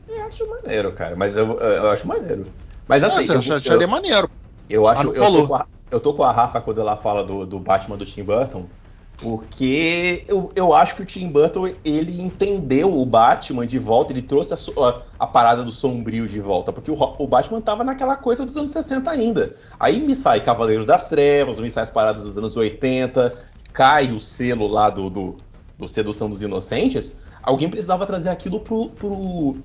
Speaker 3: Eu acho maneiro, cara, mas eu, eu acho maneiro. Mas assim,
Speaker 4: Nossa,
Speaker 3: eu,
Speaker 4: eu,
Speaker 3: eu-
Speaker 4: acharia maneiro.
Speaker 3: Eu acho, eu tô, com a, eu tô com a Rafa quando ela fala do, do Batman do Tim Burton, porque eu, eu acho que o Tim Burton ele entendeu o Batman de volta, ele trouxe a, a- a parada do sombrio de volta, porque o, o Batman tava naquela coisa dos anos 60 ainda. Aí me sai Cavaleiro das Trevas, me sai as paradas dos anos 80, cai o selo lá do, do, do Sedução dos Inocentes. Alguém precisava trazer aquilo pro, pro,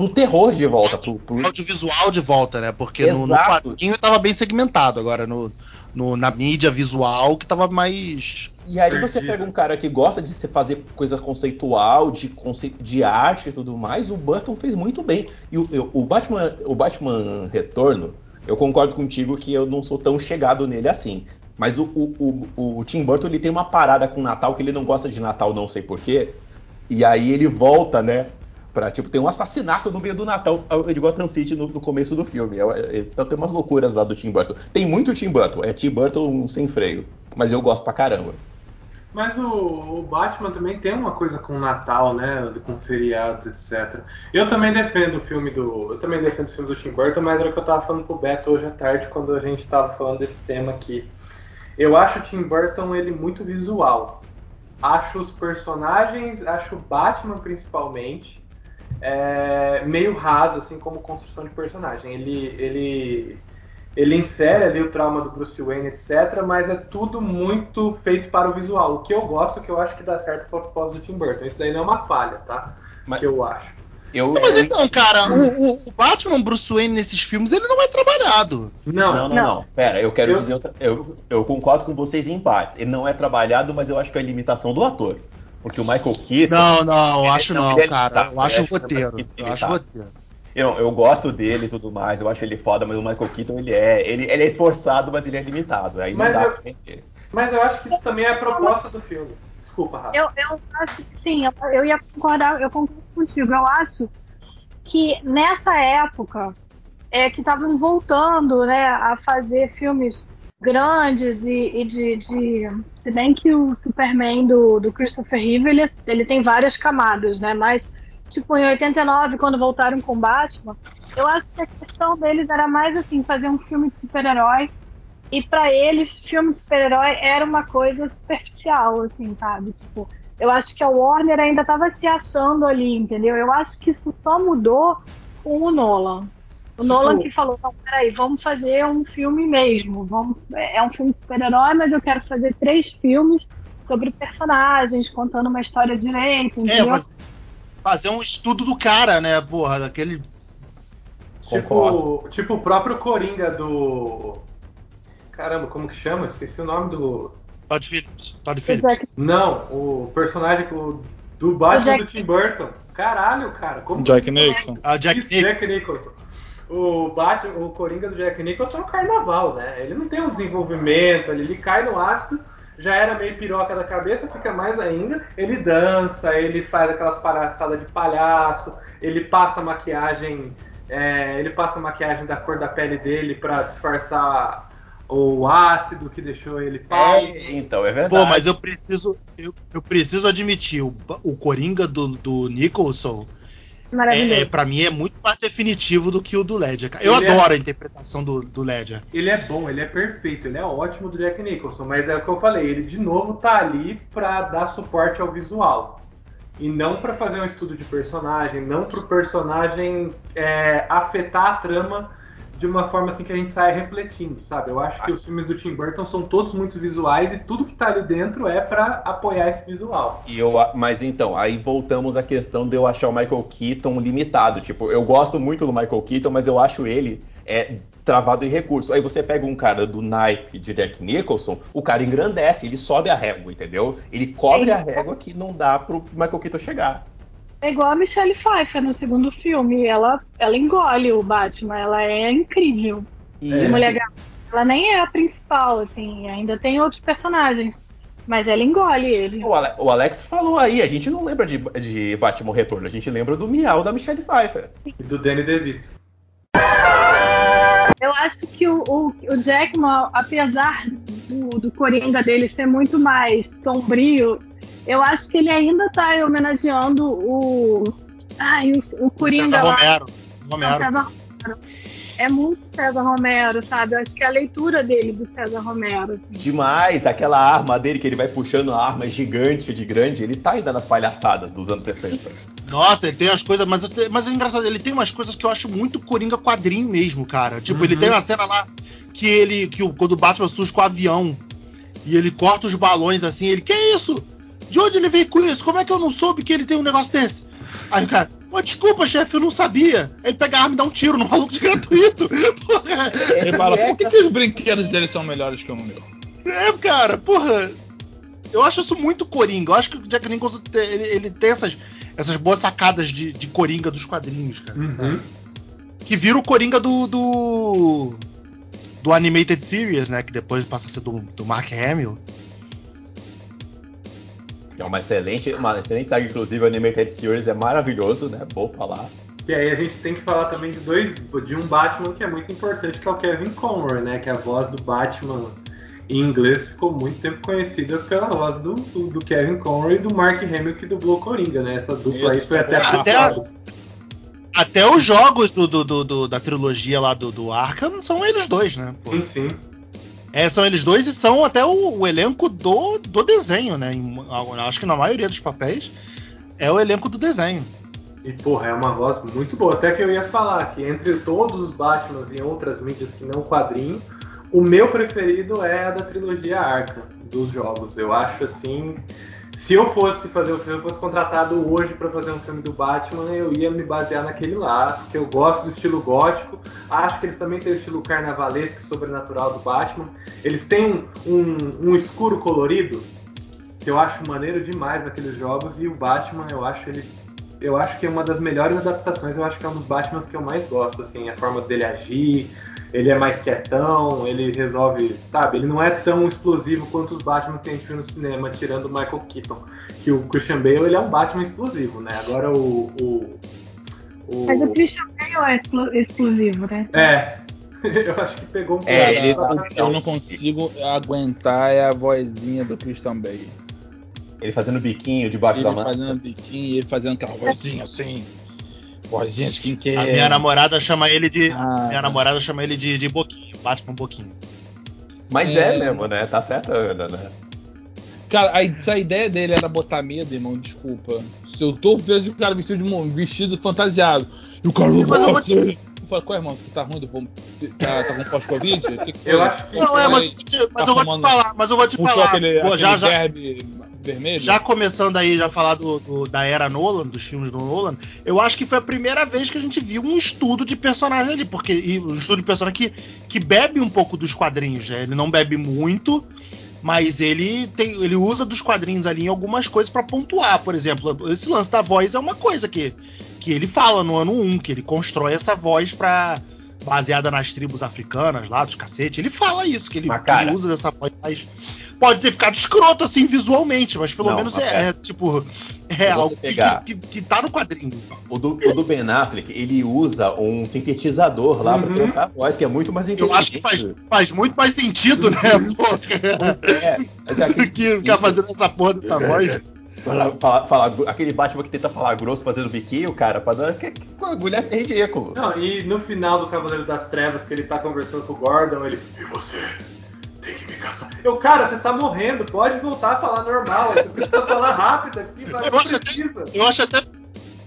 Speaker 3: pro terror de volta, pro, pro,
Speaker 4: audiovisual de volta, né? Porque no, no
Speaker 3: Exato.
Speaker 4: quadrinho tava bem segmentado, agora no, no- na mídia visual que tava mais.
Speaker 3: E aí você pega um cara que gosta de se fazer coisa conceitual, de, conce... de arte e tudo mais, o Burton fez muito bem. E o, eu- o Batman, o Batman Retorno, eu concordo contigo que eu não sou tão chegado nele assim. Mas o, o, o, o Tim Burton ele tem uma parada com Natal que ele não gosta de Natal, não sei porquê. E aí ele volta, né? Pra, tipo, tem um assassinato no meio do Natal de Gotham City no, no começo do filme. Então tem umas loucuras lá do Tim Burton. Tem muito Tim Burton, é Tim Burton sem freio. Mas eu gosto pra caramba.
Speaker 1: Mas o, o Batman também tem uma coisa com o Natal, né? Com feriados, etc. Eu também defendo o filme do. Eu também defendo o filme do Tim Burton, mas era o que eu tava falando pro Beto hoje à tarde, quando a gente tava falando desse tema aqui. Eu acho o Tim Burton ele muito visual. Acho os personagens, acho o Batman principalmente, é, meio raso, assim, como construção de personagem. Ele, ele, ele insere ali o trauma do Bruce Wayne, etc., mas é tudo muito feito para o visual. O que eu gosto, que eu acho que dá certo para o propósito do Tim Burton. Isso daí não é uma falha, tá?
Speaker 3: Mas-
Speaker 1: Que eu acho.
Speaker 3: Eu,
Speaker 4: Não, mas
Speaker 3: eu-
Speaker 4: então, cara, o, o- o Batman Bruce Wayne nesses filmes ele não é trabalhado.
Speaker 1: Não,
Speaker 3: Não, não, não, Pera, eu quero
Speaker 1: Eu-
Speaker 3: dizer outra. Eu, eu concordo com vocês em partes. Ele não é trabalhado, mas eu acho que é a limitação do ator. Porque o Michael Keaton.
Speaker 4: Não, não, acho
Speaker 3: não,
Speaker 4: não, cara. Eu acho o roteiro. Eu acho o
Speaker 3: limitado.
Speaker 4: roteiro.
Speaker 3: Eu, eu gosto dele e tudo mais, eu acho ele foda, mas o Michael Keaton ele é. Ele, ele é esforçado, mas ele é limitado. Aí não
Speaker 1: Mas
Speaker 3: dá
Speaker 1: eu-
Speaker 3: pra entender.
Speaker 1: Mas eu acho que isso também é a proposta do filme. Desculpa, Rafa.
Speaker 6: Eu, eu acho que sim, eu, eu ia concordar, eu concordo contigo. Eu acho que nessa época é que estavam voltando né, a fazer filmes grandes e, e de, de- Se bem que o Superman do, do Christopher Reeve ele, ele tem várias camadas, né? Mas, tipo, em 89, quando voltaram com Batman, eu acho que a questão deles era mais assim, fazer um filme de super-herói e pra eles, filme de super-herói era uma coisa superficial, assim, sabe? Tipo, eu acho que a Warner ainda tava se achando ali, entendeu? Eu acho que isso só mudou com o Nolan. O Nolan que falou, não, peraí, vamos fazer um filme mesmo. Vamos, é um filme de super-herói, mas eu quero fazer três filmes sobre personagens, contando uma história direito,
Speaker 4: É, mas fazer um estudo do cara, né, porra, daquele.
Speaker 1: Tipo, tipo o próprio Coringa do. Caramba, como que chama? Esqueci o nome do.
Speaker 4: Todd Phillips. Todd Phillips.
Speaker 6: Jack-
Speaker 1: Não, o personagem do, do Batman
Speaker 6: Jack-
Speaker 1: do Tim Burton. Caralho, cara. Como
Speaker 5: Jack Nicholson.
Speaker 4: Ah, Jack
Speaker 1: Isso,
Speaker 4: Nicholson.
Speaker 1: Jack Nicholson. O Batman, o Coringa do Jack Nicholson é um carnaval, né? Ele não tem um desenvolvimento, ele, ele cai no ácido, já era meio piroca da cabeça, fica mais ainda. Ele dança, ele faz aquelas palhaçadas de palhaço, ele passa maquiagem, é, ele passa maquiagem da cor da pele dele pra disfarçar o ácido que deixou ele pálido.
Speaker 3: É, então, é verdade.
Speaker 4: Pô, mas eu preciso, eu, eu preciso admitir, o, o Coringa do, do Nicholson,
Speaker 6: Maravilhoso.
Speaker 4: é, é, pra mim, é muito mais definitivo do que o do Ledger. Eu
Speaker 1: Ele é-
Speaker 4: adoro a interpretação do, do Ledger.
Speaker 1: Ele é bom, ele é perfeito, ele é ótimo do Jack Nicholson, mas é o que eu falei, ele de novo tá ali pra dar suporte ao visual. E não pra fazer um estudo de personagem, não pro personagem é, afetar a trama de uma forma assim que a gente saia refletindo, sabe? Eu acho que os filmes do Tim Burton são todos muito visuais e tudo que tá ali dentro é pra apoiar esse visual.
Speaker 3: E eu, mas então, aí voltamos à questão de eu achar o Michael Keaton limitado. Tipo, eu gosto muito do Michael Keaton, mas eu acho ele é, travado em recurso. Aí você pega um cara do naipe de Jack Nicholson, o cara engrandece, ele sobe a régua, entendeu? Ele cobre a régua que não dá pro Michael Keaton chegar.
Speaker 6: É igual a Michelle Pfeiffer no segundo filme. Ela, ela engole o Batman, ela é incrível.
Speaker 3: E
Speaker 6: de Mulher Gato. Ela nem é a principal, assim, ainda tem outros personagens. Mas ela engole ele.
Speaker 3: o, Ale- o Alex falou aí, a gente não lembra de, de Batman Retorno, a gente lembra do Miau da Michelle Pfeiffer.
Speaker 1: E do Danny DeVito.
Speaker 6: Eu acho que o, o, o Jackman, apesar do, do Coringa dele ser muito mais sombrio, eu acho que ele ainda tá homenageando o. Ai, o, o Coringa
Speaker 4: César
Speaker 6: lá.
Speaker 4: Romero.
Speaker 6: o
Speaker 4: Romero.
Speaker 6: César Romero. É muito César Romero, sabe? Eu acho que é a leitura dele do César Romero, assim.
Speaker 3: Demais, aquela arma dele que ele vai puxando a arma gigante de grande, ele tá ainda nas palhaçadas dos anos 60.
Speaker 4: Nossa, ele tem as coisas, mas, te- mas é engraçado, ele tem umas coisas que eu acho muito Coringa quadrinho mesmo, cara. Tipo, ele
Speaker 1: Uhum.
Speaker 4: tem uma cena lá que ele, que o, quando o Batman surge com o avião e ele corta os balões assim, ele, que isso? De onde ele veio com isso? Como é que eu não soube que ele tem um negócio desse? Aí o cara, Pô, desculpa, chefe, eu não sabia. Ele pega a arma e dá um tiro no maluco de gratuito. Porra.
Speaker 5: Ele fala, por que, que os brinquedos dele são melhores que o meu?
Speaker 4: É, cara, porra. Eu acho isso muito Coringa. Eu acho que o Jack Nicholson tem, ele, ele tem essas, essas boas sacadas de, de Coringa dos quadrinhos, cara. sabe?
Speaker 1: Uhum.
Speaker 4: Que vira o Coringa do, do. do Animated Series, né? Que depois passa a ser do, do Mark Hamill.
Speaker 3: É uma excelente, uma excelente saga, inclusive o Animated Series é maravilhoso, né? Bom falar.
Speaker 1: E aí a gente tem que falar também de dois, de um Batman que é muito importante, que é o Kevin Conroy, né? Que a voz do Batman em inglês ficou muito tempo conhecida pela voz do, do, do Kevin Conroy e do Mark Hamill que dublou Coringa, né? Essa dupla aí foi até
Speaker 4: até
Speaker 1: passada.
Speaker 4: Até os jogos do, do- do- do- da trilogia lá do, do Arkham são eles dois, né? pô?
Speaker 1: Sim, sim.
Speaker 4: É, são eles dois e são até o, o elenco do, do desenho, né? Em- acho que na maioria dos papéis é o elenco do desenho.
Speaker 1: E porra, é uma voz muito boa. Até que eu ia falar que entre todos os Batmans e outras mídias que não quadrinho, o meu preferido é a da trilogia Arkham dos jogos. Eu acho assim, se eu fosse fazer o filme, eu fosse contratado hoje para fazer um filme do Batman, eu ia me basear naquele lá, porque eu gosto do estilo gótico. Acho que eles também têm o estilo carnavalesco sobrenatural do Batman. Eles têm um, um, um escuro colorido que eu acho maneiro demais naqueles jogos e o Batman, eu acho ele eu acho que é uma das melhores adaptações, eu acho que é um dos Batmans que eu mais gosto, assim, a forma dele agir, ele é mais quietão, ele resolve, sabe, ele não é tão explosivo quanto os Batmans que a gente viu no cinema, tirando o Michael Keaton, que o Christian Bale, ele é um Batman explosivo, né, agora o... o, o-
Speaker 6: Mas o Christian Bale é explo- explosivo, né?
Speaker 1: É, eu acho que pegou um
Speaker 3: É,
Speaker 1: pouco
Speaker 3: ele-
Speaker 5: eu não consigo aguentar é a vozinha do Christian Bale.
Speaker 3: Ele fazendo biquinho debaixo
Speaker 5: Ele
Speaker 3: da mão.
Speaker 5: fazendo biquinho, ele fazendo aquela vozinha assim.
Speaker 4: A minha namorada chama ele de.
Speaker 5: Ah,
Speaker 4: minha namorada chama ele de, de Boquinho, Batman Boquinho.
Speaker 3: Mas é.
Speaker 5: É.
Speaker 3: mesmo, né? Tá certa, Ana, né?
Speaker 5: Cara, a, se a ideia dele era botar medo, irmão, desculpa. Se eu tô vendo o cara vestido, de, vestido fantasiado. E o cara.
Speaker 4: Mas eu vou
Speaker 5: Eu falei, qual é, irmão? Tu tá ruim do tá, tá com pós-Covid?
Speaker 1: Eu acho que-
Speaker 4: Não, é, mas,
Speaker 5: Ele
Speaker 4: mas eu vou te falar, mas eu vou te falar.
Speaker 5: aquele,
Speaker 4: Pô,
Speaker 5: aquele
Speaker 4: já, já,
Speaker 5: verbe vermelho.
Speaker 4: Já começando aí, já falar do, do- da era Nolan, dos filmes do Nolan, eu acho que foi a primeira vez que a gente viu um estudo de personagem ali, porque e um estudo de personagem que, que bebe um pouco dos quadrinhos, né? Ele não bebe muito, mas ele tem, ele usa dos quadrinhos ali em algumas coisas pra pontuar, por exemplo, esse lance da voz é uma coisa que, que ele fala no ano 1, que ele constrói essa voz para baseada nas tribos africanas lá dos cacete. Ele fala isso, que ele, que ele usa dessa voz mais pode ter ficado escroto assim visualmente, mas pelo
Speaker 3: Não,
Speaker 4: menos
Speaker 3: mas
Speaker 4: é,
Speaker 3: pera.
Speaker 4: é, tipo é
Speaker 3: você
Speaker 4: algo que,
Speaker 3: pegar-
Speaker 4: que, que, que tá no quadrinho. sabe?
Speaker 3: O do, o do Ben Affleck, ele usa um sintetizador lá pra
Speaker 1: Uhum.
Speaker 3: trocar a voz, que é muito mais inteligente.
Speaker 4: Eu acho que faz, faz muito mais sentido, né?
Speaker 3: Pois é, é
Speaker 4: que ficar fazendo essa porra dessa voz.
Speaker 3: Falar, falar- falar- aquele Batman que tenta falar grosso fazendo biquinho, cara, pra dar. Que, que bagulho é ridículo.
Speaker 1: Não, e no final do Cavaleiro das Trevas, que ele tá conversando com o Gordon, ele. E você? Tem que me caçar. Eu, cara, você tá morrendo, pode voltar a falar normal. Você precisa falar rápido aqui, mas
Speaker 4: Eu acho até-. Eu acho até.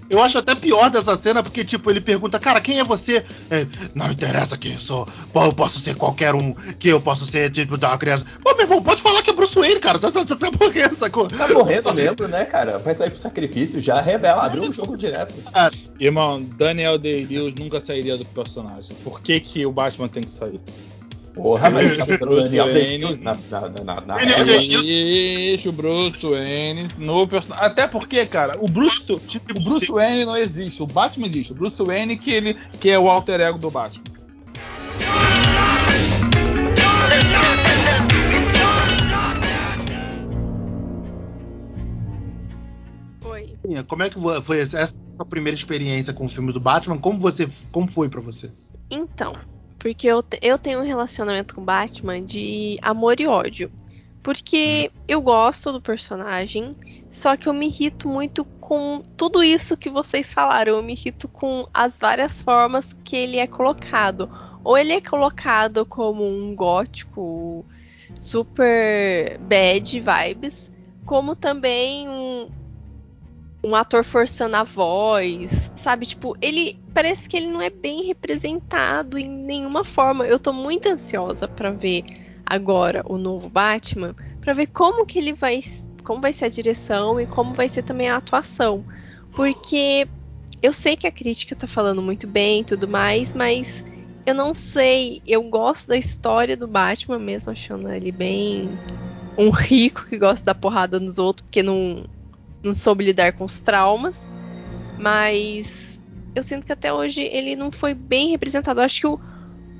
Speaker 4: Eu acho até pior dessa cena, porque, tipo, ele pergunta, cara, quem é você? É, não interessa quem eu sou. Pô, eu posso ser qualquer um, que eu posso ser, tipo, da criança. Pô, meu irmão, pode falar que é Bruce Wayne, cara. Você tá, você tá morrendo, sacou?
Speaker 3: Tá morrendo mesmo, né, cara? Vai sair pro sacrifício, já revela, abriu o jogo direto.
Speaker 5: Irmão, Daniel Day-Lewis nunca sairia do personagem. Por que, que o Batman tem que sair?
Speaker 3: Porra, mas tá botando o Daniel Day-Lewis na, na, na, na,
Speaker 5: Deixa o Bruce Wayne personagem. Até porque, cara, o Bruce, o Bruce Wayne não existe. O Batman existe. O Bruce Wayne que ele que é o alter ego do Batman.
Speaker 2: Foi.
Speaker 4: Como é que foi essa sua primeira experiência com o filme do Batman? Como você, como foi pra você?
Speaker 2: Então, porque eu, eu tenho um relacionamento com Batman de amor e ódio. Porque eu gosto do personagem, só que eu me irrito muito com tudo isso que vocês falaram. Eu me irrito com as várias formas que ele é colocado. Ou ele é colocado como um gótico super bad vibes, como também um, um ator forçando a voz, sabe? Tipo, ele parece que ele não é bem representado em nenhuma forma. Eu tô muito ansiosa pra ver agora o novo Batman, pra ver como que ele vai, como vai ser a direção e como vai ser também a atuação. Porque eu sei que a crítica tá falando muito bem e tudo mais, mas eu não sei, eu gosto da história do Batman mesmo, achando ele bem um rico que gosta da porrada nos outros, porque não não soube lidar com os traumas, mas eu sinto que até hoje ele não foi bem representado. Eu acho que o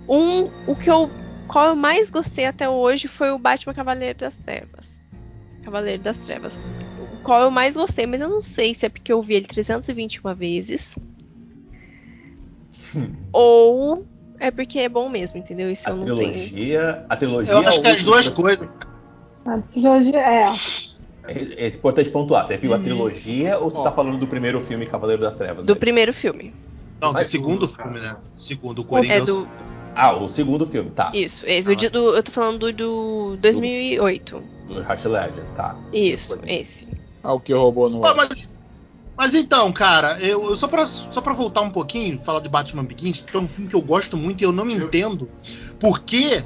Speaker 2: um, o que eu qual eu mais gostei até hoje foi o Batman Cavaleiro das Trevas. Cavaleiro das Trevas. O qual eu mais gostei, mas eu não sei se é porque eu vi ele 321 vezes. ou é porque é bom mesmo, entendeu? Isso
Speaker 3: A
Speaker 2: eu não tenho.
Speaker 3: trilogia. A trilogia.
Speaker 4: Eu acho que
Speaker 3: é
Speaker 4: as duas coisas.
Speaker 6: A trilogia, é.
Speaker 3: É, é importante pontuar. Você viu a
Speaker 2: Uhum.
Speaker 3: trilogia ou você
Speaker 5: Ó.
Speaker 3: tá falando do primeiro filme Cavaleiro das Trevas?
Speaker 2: Do
Speaker 3: né?
Speaker 2: primeiro filme.
Speaker 4: Não, do segundo filme, né? Segundo, o Coringa.
Speaker 2: É
Speaker 4: é o
Speaker 2: do.
Speaker 3: Ah, o segundo filme, tá.
Speaker 2: Isso, esse. o de- do- eu tô falando do, do 2008.
Speaker 3: Do Heath Ledger, tá.
Speaker 2: Isso, esse.
Speaker 5: Ah, o que roubou no.
Speaker 4: Pô, mas, mas então, cara, eu, eu só, pra, só pra voltar um pouquinho, falar de Batman Begins, que é um filme que eu gosto muito e eu não
Speaker 1: Eu-
Speaker 4: entendo porque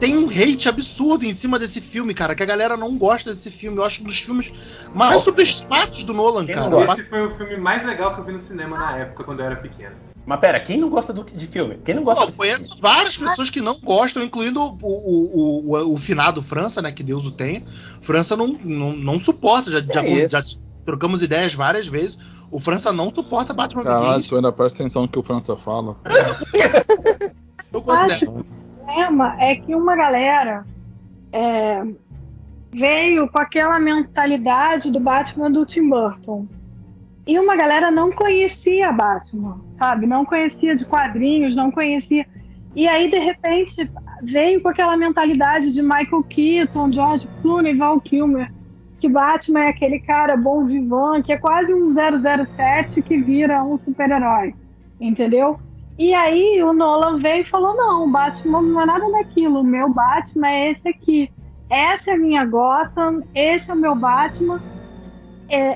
Speaker 4: tem um hate absurdo em cima desse filme, cara, que a galera não gosta desse filme. Eu acho um dos filmes mais subestimados do Nolan,
Speaker 3: Quem
Speaker 4: cara.
Speaker 1: Esse foi o filme mais legal que eu vi no cinema na época, quando eu era pequeno.
Speaker 3: Mas pera, quem não gosta do- de filme? Quem não gosta
Speaker 4: Pô,
Speaker 3: desse
Speaker 4: foi
Speaker 3: filme?
Speaker 4: várias pessoas que não gostam, incluindo o, o, o, o, o finado França, né? Que Deus o tenha. França não, não, não suporta, já, já,
Speaker 3: isso?
Speaker 4: já trocamos ideias várias vezes. O França não suporta Batman
Speaker 5: Caralho, tu ainda presta atenção no que o França fala.
Speaker 4: Eu considero.
Speaker 6: Problema é que uma galera é, veio com aquela mentalidade do Batman do Tim Burton. E uma galera não conhecia Batman, sabe? Não conhecia de quadrinhos, não conhecia. E aí, de repente, veio com aquela mentalidade de Michael Keaton, George Clooney, Val Kilmer, que Batman é aquele cara bom vivan, que é quase um 007 que vira um super-herói, entendeu? E aí o Nolan veio e falou: não, o Batman não é nada daquilo. O meu Batman é esse aqui. Essa é a minha Gotham, esse é o meu Batman. É,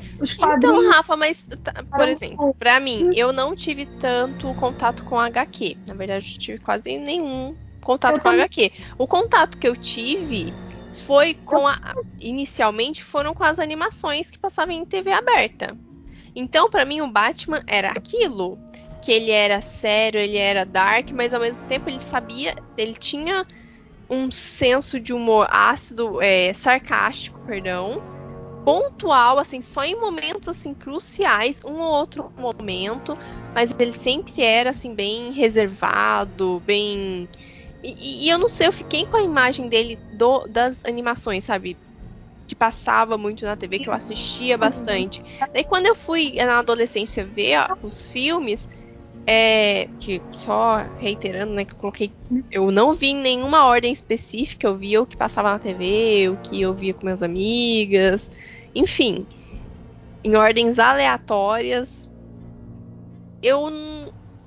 Speaker 2: Então. Rafa, mas, tá, por
Speaker 6: Para-
Speaker 2: exemplo, pra mim, eu não tive tanto contato com HQ. Na verdade, eu tive quase nenhum contato
Speaker 6: Eu
Speaker 2: com
Speaker 6: também.
Speaker 2: HQ. O contato que eu tive foi com a. Inicialmente foram com as animações que passavam em TV aberta. Então, pra mim, o Batman era aquilo. Que ele era sério, ele era dark, mas ao mesmo tempo ele sabia. Ele tinha um senso de humor ácido, é, sarcástico, perdão. Pontual, assim, só em momentos assim cruciais, um ou outro momento, mas ele sempre era assim bem reservado, bem e, e, eu não sei, eu fiquei com a imagem dele do, das animações, sabe? Que passava muito na TV, que eu assistia bastante. Daí quando eu fui na adolescência ver os filmes, é, que só reiterando, né, que eu coloquei, eu não vi nenhuma ordem específica, eu via o que passava na TV, o que eu via com minhas amigas, enfim, em ordens aleatórias. Eu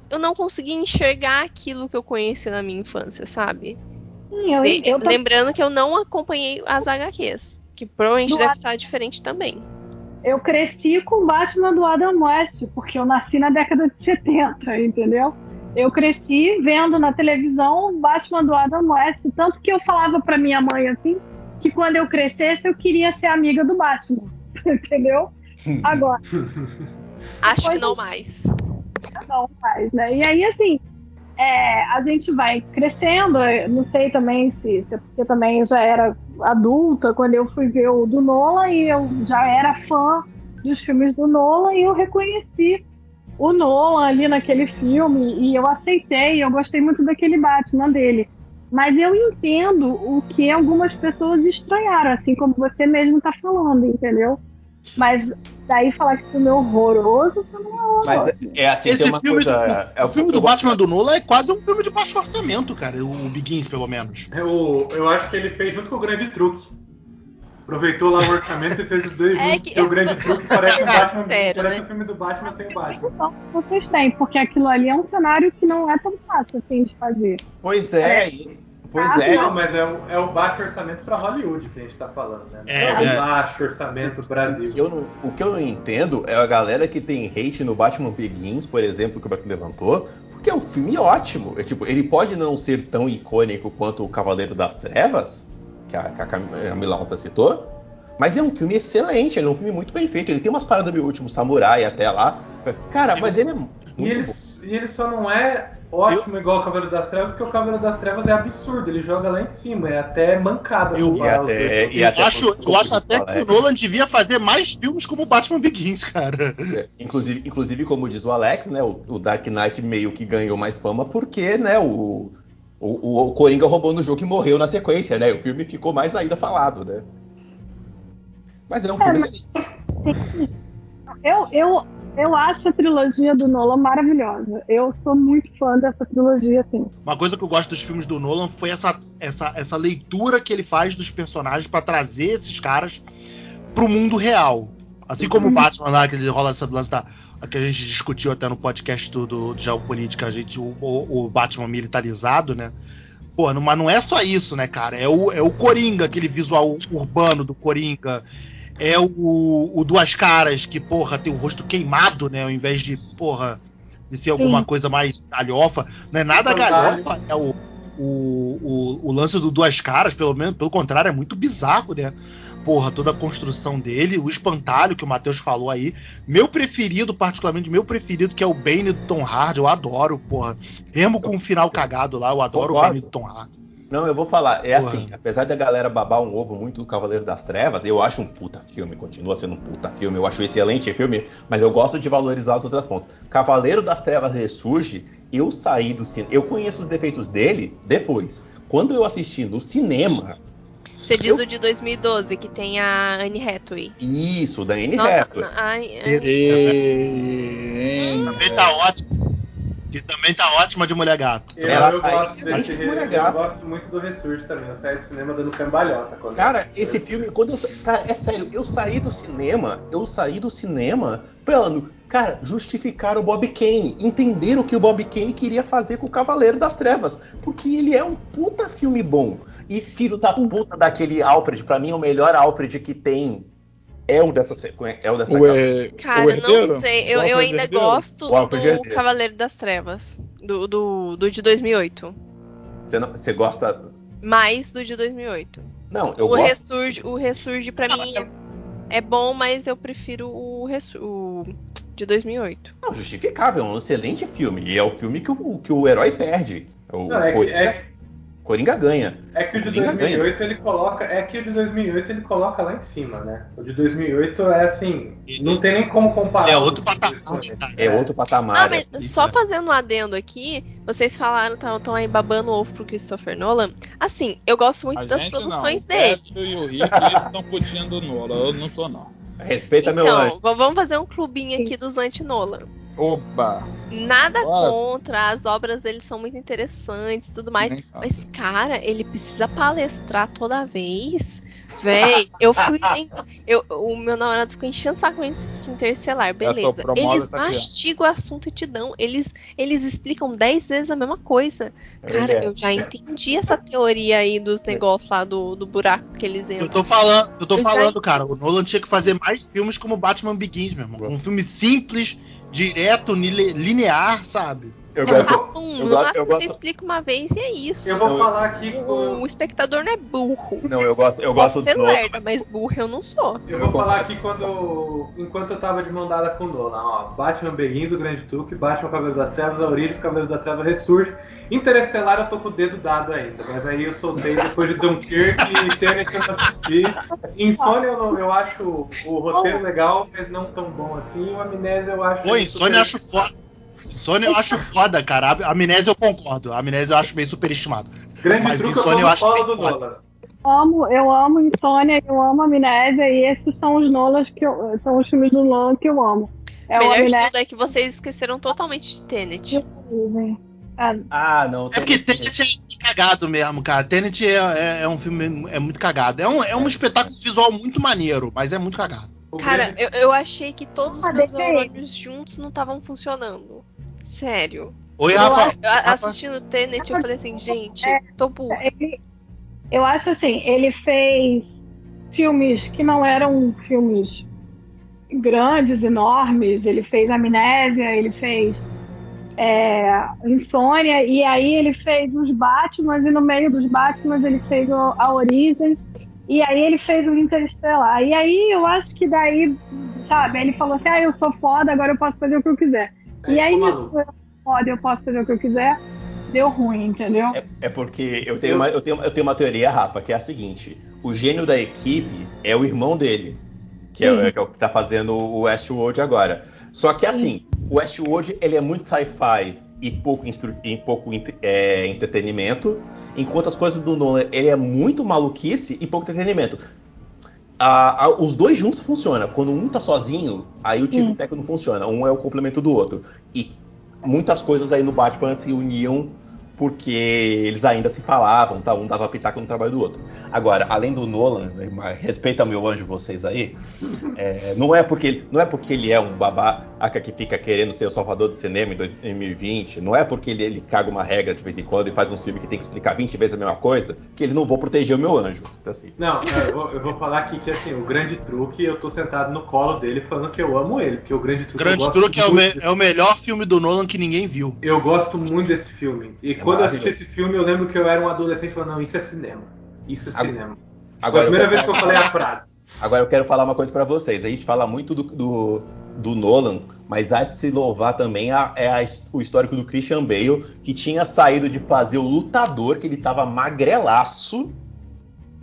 Speaker 2: eu não consegui enxergar aquilo que eu conheci na minha infância, sabe?
Speaker 6: Sim, eu, eu
Speaker 2: Lembrando que eu não acompanhei as HQs, que provavelmente deve estar diferente também.
Speaker 6: Eu cresci com o Batman do Adam West, porque eu nasci na década de 70, entendeu? Eu cresci vendo na televisão o Batman do Adam West, tanto que eu falava pra minha mãe assim, que quando eu crescesse eu queria ser amiga do Batman, entendeu? Agora,
Speaker 2: Acho que não mais.
Speaker 6: não faz, né? E aí, assim, é, a gente vai crescendo, não sei também se, se porque também já era adulta quando eu fui ver o do Nolan e eu já era fã dos filmes do Nolan e eu reconheci o Nolan ali naquele filme e eu aceitei, eu gostei muito daquele Batman dele. Mas eu entendo o que algumas pessoas estranharam, assim como você mesmo tá falando, entendeu? Mas daí falar que o filme é horroroso, também é horroroso.
Speaker 3: Mas é assim,
Speaker 4: Esse
Speaker 3: tem uma
Speaker 4: filme,
Speaker 3: coisa.
Speaker 4: do,
Speaker 3: é
Speaker 4: o filme do Batman do Nolan é quase um filme de baixo orçamento, cara. O Begins, pelo menos.
Speaker 1: Eu, eu acho que ele fez junto com o Grande Truque. Aproveitou lá o orçamento e fez os dois
Speaker 2: É
Speaker 1: juntos.
Speaker 2: que-
Speaker 1: o Grande Truque parece, um Batman,
Speaker 2: Sério,
Speaker 1: parece
Speaker 2: né?
Speaker 1: o filme do Batman sem o Batman.
Speaker 6: Então, vocês têm, porque aquilo ali é um cenário que não é tão fácil assim de fazer.
Speaker 3: Pois é, e- pois
Speaker 6: Ah,
Speaker 3: é.
Speaker 1: Não, mas é o, é o baixo orçamento pra Hollywood que a gente tá falando, né? Não
Speaker 4: É,
Speaker 1: é,
Speaker 4: é.
Speaker 1: o baixo orçamento Brasil.
Speaker 3: Eu não- o que eu não entendo é a galera que tem hate no Batman Begins, por exemplo, que o Beto levantou, porque é um filme ótimo. É, tipo, ele pode não ser tão icônico quanto o Cavaleiro das Trevas, que a, que a Cam- a Milauta citou, mas é um filme excelente, ele é um filme muito bem feito. Ele tem umas paradas meio Último Samurai até lá. Cara, mas ele é muito
Speaker 1: E ele,
Speaker 3: bom.
Speaker 1: E ele só não é ótimo igual o Cavaleiro das Trevas, porque o Cavaleiro das Trevas é absurdo, ele joga lá em cima, é até mancada
Speaker 4: Eu-
Speaker 1: comparar os
Speaker 3: E até- e
Speaker 4: Eu
Speaker 3: até
Speaker 4: acho,
Speaker 3: por-
Speaker 4: eu acho até que o Nolan devia fazer mais filmes como Batman Begins, cara.
Speaker 3: É, Inclusive, inclusive, como diz o Alex, né, o, o Dark Knight meio que ganhou mais fama porque, né, o, o, o Coringa roubou no jogo e morreu na sequência, né? O filme ficou mais ainda falado, né? Mas é um
Speaker 6: É,
Speaker 3: filme
Speaker 6: mas-
Speaker 3: excelente.
Speaker 6: Eu, eu, eu acho a trilogia do Nolan maravilhosa. Eu sou muito fã dessa trilogia, assim.
Speaker 4: Uma coisa que eu gosto dos filmes do Nolan foi essa, essa, essa leitura que ele faz dos personagens pra trazer esses caras pro mundo real. Assim como o Batman lá, que ele rola essa lance da. Que a gente discutiu até no podcast do, do, do Geopolítica, a gente, o, o, o Batman militarizado, né? Pô, não- mas não é só isso, né, cara? É o, é o Coringa, aquele visual urbano do Coringa. É o, o Duas Caras, que, porra, tem o rosto queimado, né? Ao invés de, porra, de ser alguma
Speaker 6: Sim.
Speaker 4: coisa mais galhofa. Não é nada galhofa, é o, o, o, o lance do Duas Caras, pelo menos, pelo contrário, é muito bizarro, né? Porra, toda a construção dele, o espantalho que o Matheus falou aí. Meu preferido, particularmente, meu preferido, que é o Bane do Tom Hardy, eu adoro, porra. Mesmo com o final cagado lá, eu adoro o
Speaker 3: Concordo.
Speaker 4: Bane do Tom Hardy.
Speaker 3: Não, eu vou falar, é
Speaker 4: Porra.
Speaker 3: assim, apesar da galera babar um ovo muito do Cavaleiro das Trevas, eu acho um puta filme, continua sendo um puta filme, eu acho excelente filme, mas eu gosto de valorizar as outras pontas. Cavaleiro das Trevas ressurge, eu saí do cinema, eu conheço os defeitos dele depois. Quando eu assisti no cinema,
Speaker 2: Você diz
Speaker 3: Eu-
Speaker 2: o de 2012, que tem a Anne Hathaway.
Speaker 3: isso, da Anne
Speaker 2: Nossa,
Speaker 3: Hathaway.
Speaker 2: ai, é-
Speaker 1: Esse-
Speaker 5: E...
Speaker 4: Também tá ótimo. Que também tá ótima de mulher gato.
Speaker 1: Eu,
Speaker 3: Ela
Speaker 1: eu gosto desse
Speaker 3: como
Speaker 1: eu
Speaker 3: legal.
Speaker 1: gosto muito do Ressurge também. Eu saí do cinema dando cambalhota. Quando
Speaker 3: Cara, esse filme, quando eu. Cara, é sério, eu saí do cinema, eu saí do cinema falando, cara, justificar o Bob Kane, entender o que o Bob Kane queria fazer com o Cavaleiro das Trevas, porque ele é um puta filme bom. E filho da puta daquele Alfred, pra mim é o melhor Alfred que tem. É o dessa sequência, é o dessa
Speaker 5: O, é,
Speaker 2: Cara,
Speaker 5: o herdeiro?
Speaker 2: não sei. Eu, eu ainda
Speaker 5: Herdeiro?
Speaker 2: gosto do
Speaker 3: Herdeiro.
Speaker 2: Cavaleiro das Trevas. Do, do, do de 2008.
Speaker 3: Você, não- você gosta
Speaker 2: Mais do de 2008.
Speaker 3: Não, eu
Speaker 2: o
Speaker 3: gosto.
Speaker 2: Ressurge, o Ressurge pra mim é, é bom, mas eu prefiro o, o de 2008.
Speaker 3: Não, justificável, é um excelente filme. E é o filme que o, que o herói perde. O
Speaker 1: Não, é, é,
Speaker 3: Coringa ganha.
Speaker 1: é que o de
Speaker 3: Coringa
Speaker 1: 2008 ele coloca. É que o de 2008 ele coloca lá em cima, né? O de 2008 é assim. Não tem nem como comparar.
Speaker 4: É outro
Speaker 1: o
Speaker 4: patamar,
Speaker 1: de 2008.
Speaker 4: cara.
Speaker 3: É outro patamar.
Speaker 2: Ah, mas só fazendo um adendo aqui, vocês falaram, estão aí babando ovo pro Christopher Nolan. Assim, eu gosto muito
Speaker 5: A
Speaker 2: das
Speaker 5: gente
Speaker 2: produções
Speaker 5: não.
Speaker 2: dele.
Speaker 5: O e o Rick, eles são putinha do Nola. Eu não sou, não.
Speaker 3: Respeita meu anjo.
Speaker 2: Então, vamos fazer um clubinho aqui dos anti-Nolan.
Speaker 5: Oba!
Speaker 2: Nada
Speaker 5: Bora.
Speaker 2: contra, as obras dele são muito interessantes e tudo mais. Mas, cara, ele precisa palestrar toda vez. Véi, eu fui. em- eu, o meu namorado ficou enchendo o saco pra gente assistir Interestelar, beleza. Eles
Speaker 5: aqui, ó.
Speaker 2: mastigam o assunto e te dão. Eles, eles explicam 10 vezes a mesma coisa. Cara,
Speaker 3: É.
Speaker 2: eu já entendi essa teoria aí dos negócios lá do, do buraco que eles
Speaker 4: Eu
Speaker 2: entram.
Speaker 4: tô falando, eu tô
Speaker 2: Eu já
Speaker 4: falando, cara. O Nolan tinha que fazer mais filmes como Batman Begins, meu irmão. Um filme simples, direto, linear, sabe?
Speaker 3: Eu gosto.
Speaker 2: papum,
Speaker 3: eu
Speaker 2: no
Speaker 3: gosto-
Speaker 2: máximo
Speaker 3: eu gosto-
Speaker 2: você explica uma vez e é isso.
Speaker 1: Eu vou
Speaker 3: Eu-
Speaker 1: falar aqui.
Speaker 2: O, o espectador não é burro.
Speaker 3: Não, eu gosto, eu
Speaker 2: Posso
Speaker 3: gosto
Speaker 2: ser
Speaker 3: do Nolan.
Speaker 2: lerda, mas burro eu não sou.
Speaker 1: Eu vou falar aqui quando. Enquanto eu tava de mão dada com o Nolan, ó. Batman Begins, o Grande Truque, Batman Cavaleiro das Trevas, a Origem, Cavaleiros da Treva ressurge. Interestelar eu tô com o dedo dado ainda, mas aí eu soltei depois de Dunkirk e Tenet eu não assisti. Insônia eu, não- eu acho o roteiro legal, mas não tão bom assim. O Amnésia eu acho.
Speaker 4: Pô, Insônia eu acho foda. Insônia eu acho foda, cara. A Amnésia eu concordo. A Amnésia eu acho meio superestimado.
Speaker 1: Grande
Speaker 4: Mas
Speaker 1: Truque eu
Speaker 4: Insônia eu acho bem
Speaker 1: do
Speaker 4: foda.
Speaker 1: Nolan.
Speaker 6: amo, eu amo Insônia, eu amo Amnésia e esses são os Nolas que eu, são os filmes do Nolan que eu amo. É
Speaker 2: o melhor de tudo é que vocês esqueceram totalmente de Tenet.
Speaker 6: Ah,
Speaker 3: Ah, não.
Speaker 4: É porque Tenet é muito cagado mesmo, cara. Tenet é, é- é um filme é muito cagado. É um, é um espetáculo visual muito maneiro, mas é muito cagado.
Speaker 2: Cara, eu, eu achei que todos os
Speaker 6: Ah,
Speaker 2: meus neurônios juntos não estavam funcionando. Sério.
Speaker 4: Oi,
Speaker 2: Eu,
Speaker 4: Rafa.
Speaker 2: a-
Speaker 4: Rafa.
Speaker 2: assistindo Tenet, eu falei assim, gente,
Speaker 6: É.
Speaker 2: tô burra.
Speaker 6: ele, eu acho assim, ele fez filmes que não eram filmes grandes, enormes. Ele fez Amnésia, ele fez é, Insônia, e aí ele fez os Batmans, e no meio dos Batmans ele fez o- a Origem, e aí ele fez o Interestelar. E aí eu acho que daí, sabe, ele falou assim, ah, eu sou foda, agora eu posso fazer o que eu quiser.
Speaker 1: É,
Speaker 6: e aí nisso, eu foda, eu posso fazer o que eu quiser, deu ruim, entendeu?
Speaker 3: É, é porque eu tenho, uma, eu, tenho, eu tenho uma teoria, Rafa, que é a seguinte: o gênio da equipe é o irmão dele, que é,
Speaker 6: Sim.
Speaker 3: que é o que tá fazendo o Westworld agora. Só que assim, o Westworld ele é muito sci-fi e pouco, instru- e pouco é, entretenimento, enquanto as coisas do Nolan ele é muito maluquice e pouco entretenimento. A- a- os dois juntos funcionam. Quando um tá sozinho, aí o tiro
Speaker 6: Sim.
Speaker 3: teco não funciona. Um é o complemento do outro. E muitas coisas aí no Batman se uniam porque eles ainda se falavam, tá? Um dava pitaco no trabalho do outro. Agora, além do Nolan, respeita meu anjo vocês aí, é, não, é porque, ele- não é porque ele é um babaca que fica querendo ser o salvador do cinema em 2020, não é porque ele, ele caga uma regra de vez em quando e faz um filme que tem que explicar 20 vezes a mesma coisa, que ele não vou proteger o meu anjo. Então, assim,
Speaker 1: Não, eu vou, eu vou falar aqui que assim, o grande truque, eu tô sentado no colo dele falando que eu amo ele, porque o grande truque. eu
Speaker 4: Grande
Speaker 1: gosto
Speaker 4: Truque é o, me- é o melhor filme do Nolan que ninguém viu.
Speaker 1: Eu gosto muito desse filme. E quando eu assisti esse filme, eu lembro que eu era um adolescente falando, não, isso é cinema. Isso é
Speaker 3: Agora-
Speaker 1: cinema. Foi
Speaker 3: agora
Speaker 1: a
Speaker 3: eu
Speaker 1: primeira
Speaker 3: quero-
Speaker 1: vez que eu falei a frase.
Speaker 3: Agora eu quero falar uma coisa pra vocês. A gente fala muito do, do, do Nolan, mas há de se louvar também a- é a o histórico do Christian Bale, que tinha saído de fazer o lutador, que ele tava magrelaço,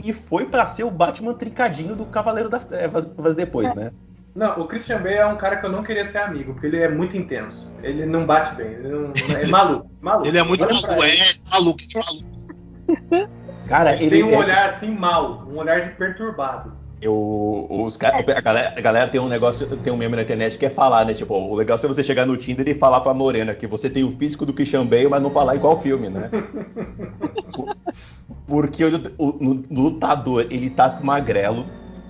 Speaker 3: e foi pra ser o Batman trincadinho do Cavaleiro das Trevas depois, né?
Speaker 1: Não, o Christian Bale é um cara que eu não queria ser amigo, porque ele é muito intenso. Ele não bate bem, ele não- é maluco. maluco.
Speaker 4: Ele é muito
Speaker 1: ele.
Speaker 4: doente, maluco, maluco.
Speaker 3: Cara,
Speaker 1: Ele
Speaker 3: ele,
Speaker 1: tem um
Speaker 3: é-
Speaker 1: olhar assim mal, um olhar de perturbado.
Speaker 3: Eu, os, a, galera, a galera tem um negócio, tem um meme na internet que é falar, né? Tipo, o legal é você chegar no Tinder e falar pra Morena que você tem o físico do Christian Bale, mas não falar em qual filme, né? Por- Porque o, o- no lutador ele tá magrelo,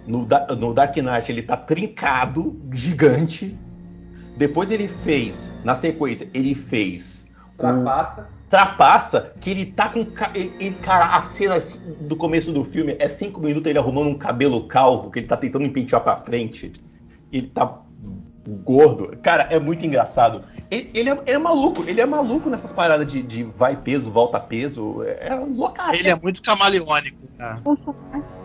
Speaker 3: no, no Dark Knight ele tá trincado, gigante. Depois ele fez, na sequência, ele fez
Speaker 1: Trapaça.
Speaker 3: Trapaça, que ele tá com. Ele, ele- cara, a cena assim, do começo do filme é cinco minutos ele arrumando um cabelo calvo, que ele tá tentando pentear pra frente. Ele tá gordo. Cara, é muito engraçado. Ele, ele é, ele é maluco, ele é maluco nessas paradas de, de vai peso, volta peso. É, é loucaço.
Speaker 4: Ele é muito camaleônico. cara.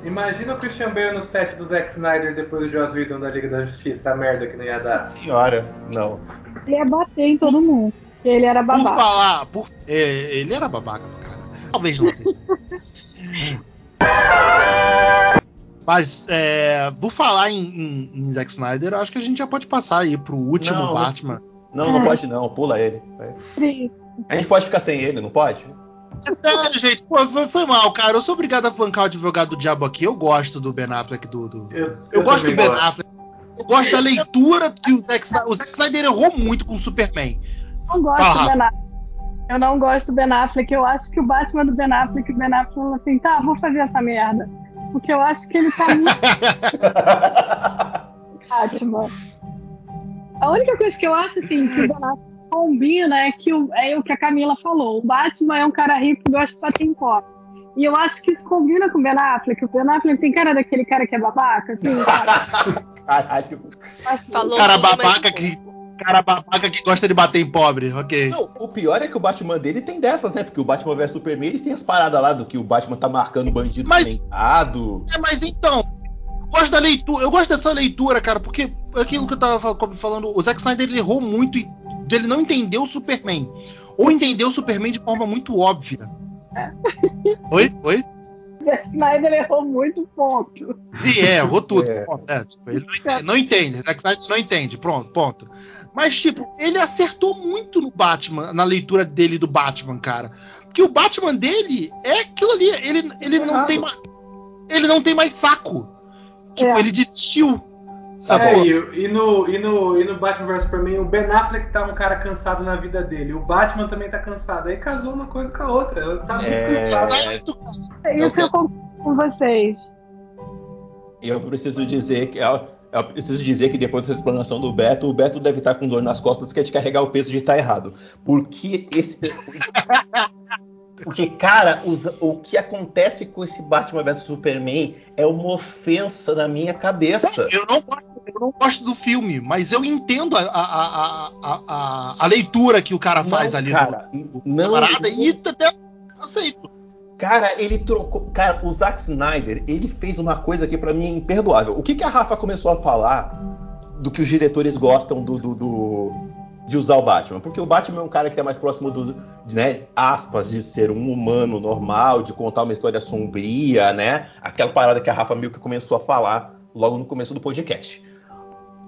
Speaker 1: Imagina o Christian Bale no set do Zack Snyder depois do Joss Whedon da Liga da Justiça, a merda que não ia
Speaker 3: Nossa
Speaker 1: dar.
Speaker 3: senhora, não.
Speaker 6: Ele ia bater em todo mundo. Ele era
Speaker 4: Por
Speaker 6: babaca.
Speaker 4: falar, por, é, ele era babaca, cara. Talvez não seja. Mas, é, por falar em, em, em Zack Snyder, eu acho que a gente já pode passar aí pro último
Speaker 3: Não,
Speaker 4: Batman.
Speaker 3: Não, não
Speaker 6: É.
Speaker 3: pode não, pula ele. A gente pode ficar sem ele, não pode?
Speaker 4: É sério, gente, pô, foi, foi mal, cara. Eu sou obrigado a bancar o advogado do diabo aqui. Eu gosto do Ben Affleck do. do-
Speaker 1: Eu,
Speaker 4: Eu, gosto do Ben Affleck. Eu gosto da leitura que o Zack Snyder. O Zack Snyder errou muito com o Superman.
Speaker 6: Eu não gosto
Speaker 4: Fala,
Speaker 6: do. Ben Affleck. Eu não gosto do Ben Affleck. Eu acho que o Batman do Ben Affleck, o Ben Affleck falou assim, tá, vou fazer essa merda. Porque eu acho que ele tá muito Batman. A única coisa que eu acho assim que o Ben Affleck combina é que o, é o que a Camila falou. O Batman é um cara rico que gosta de bater em copo. E eu acho que isso combina com o Ben Affleck. O Ben Affleck tem cara daquele cara que é babaca, assim?
Speaker 3: Caralho.
Speaker 6: Assim,
Speaker 2: Falou
Speaker 4: cara babaca que. Cara babaca que gosta de bater em pobre, ok.
Speaker 3: Não, o pior é que o Batman dele tem dessas, né? Porque o Batman vs Superman, eles têm as paradas lá do que o Batman tá marcando bandido
Speaker 4: Mas-. É, mas então, eu gosto da leitura, eu gosto dessa leitura, cara, porque aquilo que eu tava fal- falando, o Zack Snyder ele errou muito e ele não entendeu o Superman. Ou entendeu o Superman de forma muito óbvia. Oi? Oi?
Speaker 6: o Zack Snyder errou muito ponto.
Speaker 4: Sim, é, errou tudo.
Speaker 3: É.
Speaker 4: Ponto, é, tipo, ele não entende, não entende, Zack Snyder não entende, pronto, ponto. Mas, tipo, ele acertou muito no Batman, na leitura dele do Batman, cara. Porque o Batman dele é aquilo ali, ele, ele não
Speaker 3: Errado.
Speaker 4: tem mais. Ele não tem mais saco. Tipo,
Speaker 6: É.
Speaker 4: ele desistiu.
Speaker 1: É, e, e no, e, no, e no Batman vs Superman, o Ben Affleck tá um cara cansado na vida dele. O Batman também tá cansado. Aí casou uma coisa com a outra. Ele tá muito
Speaker 3: É.
Speaker 1: cansado.
Speaker 6: É isso que eu concordo com vocês.
Speaker 3: Eu preciso dizer que. Eu, eu preciso dizer que depois dessa explanação do Beto, o Beto deve estar com dor nas costas que é de carregar o peso de estar errado. Porque esse. Porque, cara, os- o que acontece com esse Batman vs Superman é uma ofensa na minha cabeça.
Speaker 4: Eu não, gosto, eu não gosto do filme, mas eu entendo a, a, a, a, leitura que o cara faz
Speaker 3: Não,
Speaker 4: ali
Speaker 3: cara,
Speaker 4: do, do
Speaker 3: não,
Speaker 4: parada e até aceito.
Speaker 3: Cara, ele trocou. Cara, o Zack Snyder, ele fez uma coisa que pra mim é imperdoável. O que, que a Rafa começou a falar do que os diretores gostam do, do- do- de usar o Batman? Porque o Batman é um cara que é mais próximo do, né, aspas, de ser um humano normal, de contar uma história sombria, né? Aquela parada que a Rafa meio que começou a falar logo no começo do podcast.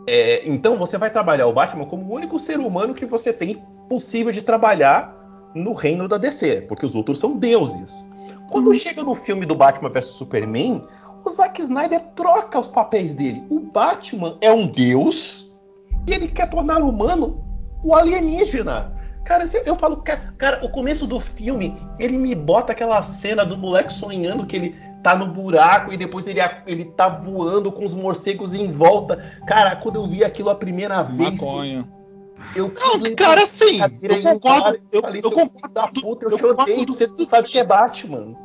Speaker 3: É, então você vai trabalhar o Batman como o único ser humano que você tem possível de trabalhar no reino da DC, porque os outros são deuses. Quando chega no filme do Batman vs Superman, o Zack Snyder troca os papéis dele. O Batman é um deus e ele quer tornar humano o alienígena. Cara, eu falo, ca- cara, o começo do filme, ele me bota aquela cena do moleque sonhando que ele tá no buraco e depois ele, ele tá voando com os morcegos em volta. Cara, quando eu vi aquilo a primeira vez,
Speaker 5: Maconha.
Speaker 3: Eu
Speaker 4: Não, cara, assim, eu concordo, eu,
Speaker 3: falei,
Speaker 4: eu
Speaker 3: filho
Speaker 4: concordo,
Speaker 3: da puta, eu,
Speaker 4: eu
Speaker 3: te odeio,
Speaker 4: com
Speaker 3: você não sabe o que é. Batman.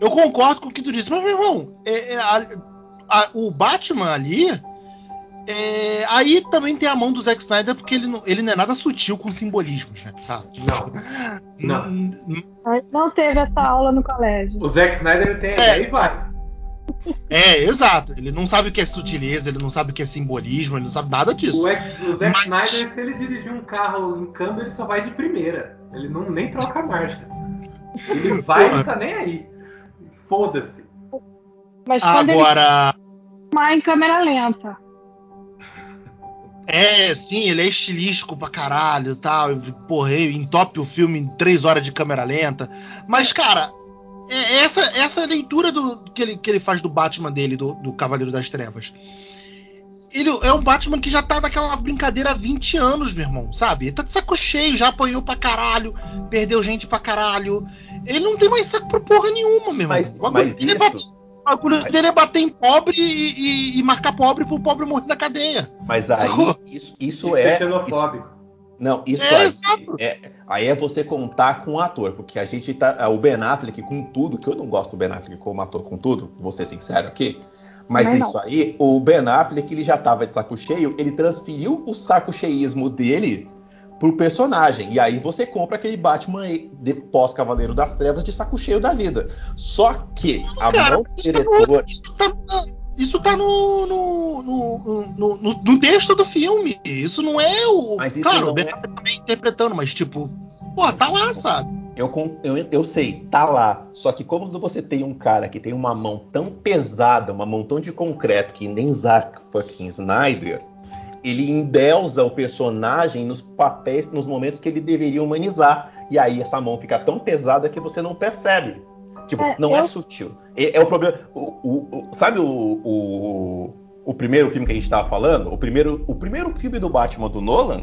Speaker 4: eu concordo com o que tu disse, mas meu irmão, é- é a- a- o Batman ali, é, aí também tem a mão do Zack Snyder porque ele não, ele não é nada sutil com simbolismos, né? Tá.
Speaker 1: Não. Não.
Speaker 6: Não teve essa aula no colégio.
Speaker 1: O Zack Snyder tem
Speaker 4: É.
Speaker 1: e vai.
Speaker 4: É, exato. Ele não sabe o que é sutileza, ele não sabe o que é simbolismo, ele não sabe nada disso.
Speaker 1: O, ex- o Zack
Speaker 4: Mas-
Speaker 1: Snyder, se ele dirigir um carro em câmbio, ele só vai de primeira. Ele não nem troca a marcha. Ele vai e não tá nem aí. Foda-se.
Speaker 6: Mas ele
Speaker 4: Agora,
Speaker 6: filmar em câmera lenta.
Speaker 4: é, sim, ele é estilístico pra caralho e tal. Porra, entope o filme em três horas de câmera lenta. Mas, cara, é essa, essa leitura do, que, ele, que ele faz do Batman dele, do, do Cavaleiro das Trevas. Ele é um Batman que já tá naquela brincadeira há 20 anos, meu irmão, sabe? Ele tá de saco cheio, já apanhou pra caralho, perdeu gente pra caralho. Ele não tem mais saco pra porra nenhuma, meu irmão.
Speaker 3: Mas,
Speaker 4: O bagulho
Speaker 3: mas
Speaker 4: dele é
Speaker 3: isso,
Speaker 4: O bagulho dele é bater em pobre e, e- e marcar pobre pro pobre morrer na cadeia.
Speaker 3: mas aí
Speaker 4: Sacou?
Speaker 3: isso, isso
Speaker 1: Isso
Speaker 3: é.
Speaker 1: é
Speaker 3: isso-
Speaker 1: xenofóbico.
Speaker 3: Não, isso
Speaker 4: É,
Speaker 3: aí, é, aí é você contar com o ator, porque a gente tá. O Ben Affleck com tudo, que eu não gosto do Ben Affleck como ator com tudo, vou ser sincero aqui. Mas
Speaker 6: Também
Speaker 3: isso aí, o Ben Affleck ele já tava de saco cheio, ele transferiu o saco cheísmo dele pro personagem. E aí você compra aquele Batman de pós-Cavaleiro das Trevas de saco cheio da vida. Só que a
Speaker 4: Cara,
Speaker 3: mão do
Speaker 4: isso tá Isso tá, no, no, no, no- no- no texto do filme. Isso não é o.
Speaker 3: Mas isso
Speaker 4: claro,
Speaker 3: não
Speaker 4: o Ben
Speaker 3: é-
Speaker 4: Affleck também interpretando, mas tipo, pô, tá lá, sabe?
Speaker 3: Eu, eu, eu sei, tá lá. Só que como você tem um cara que tem uma mão tão pesada, uma mão tão de concreto que nem Zack fucking Snyder, ele endeusa o personagem nos papéis, nos momentos que ele deveria humanizar. E aí essa mão fica tão pesada que você não percebe. Tipo,
Speaker 6: É,
Speaker 3: não é
Speaker 6: eu-
Speaker 3: sutil. É, é o problema. O, o- o- sabe o, o, o primeiro filme que a gente tava falando? O primeiro, o primeiro filme do Batman do Nolan,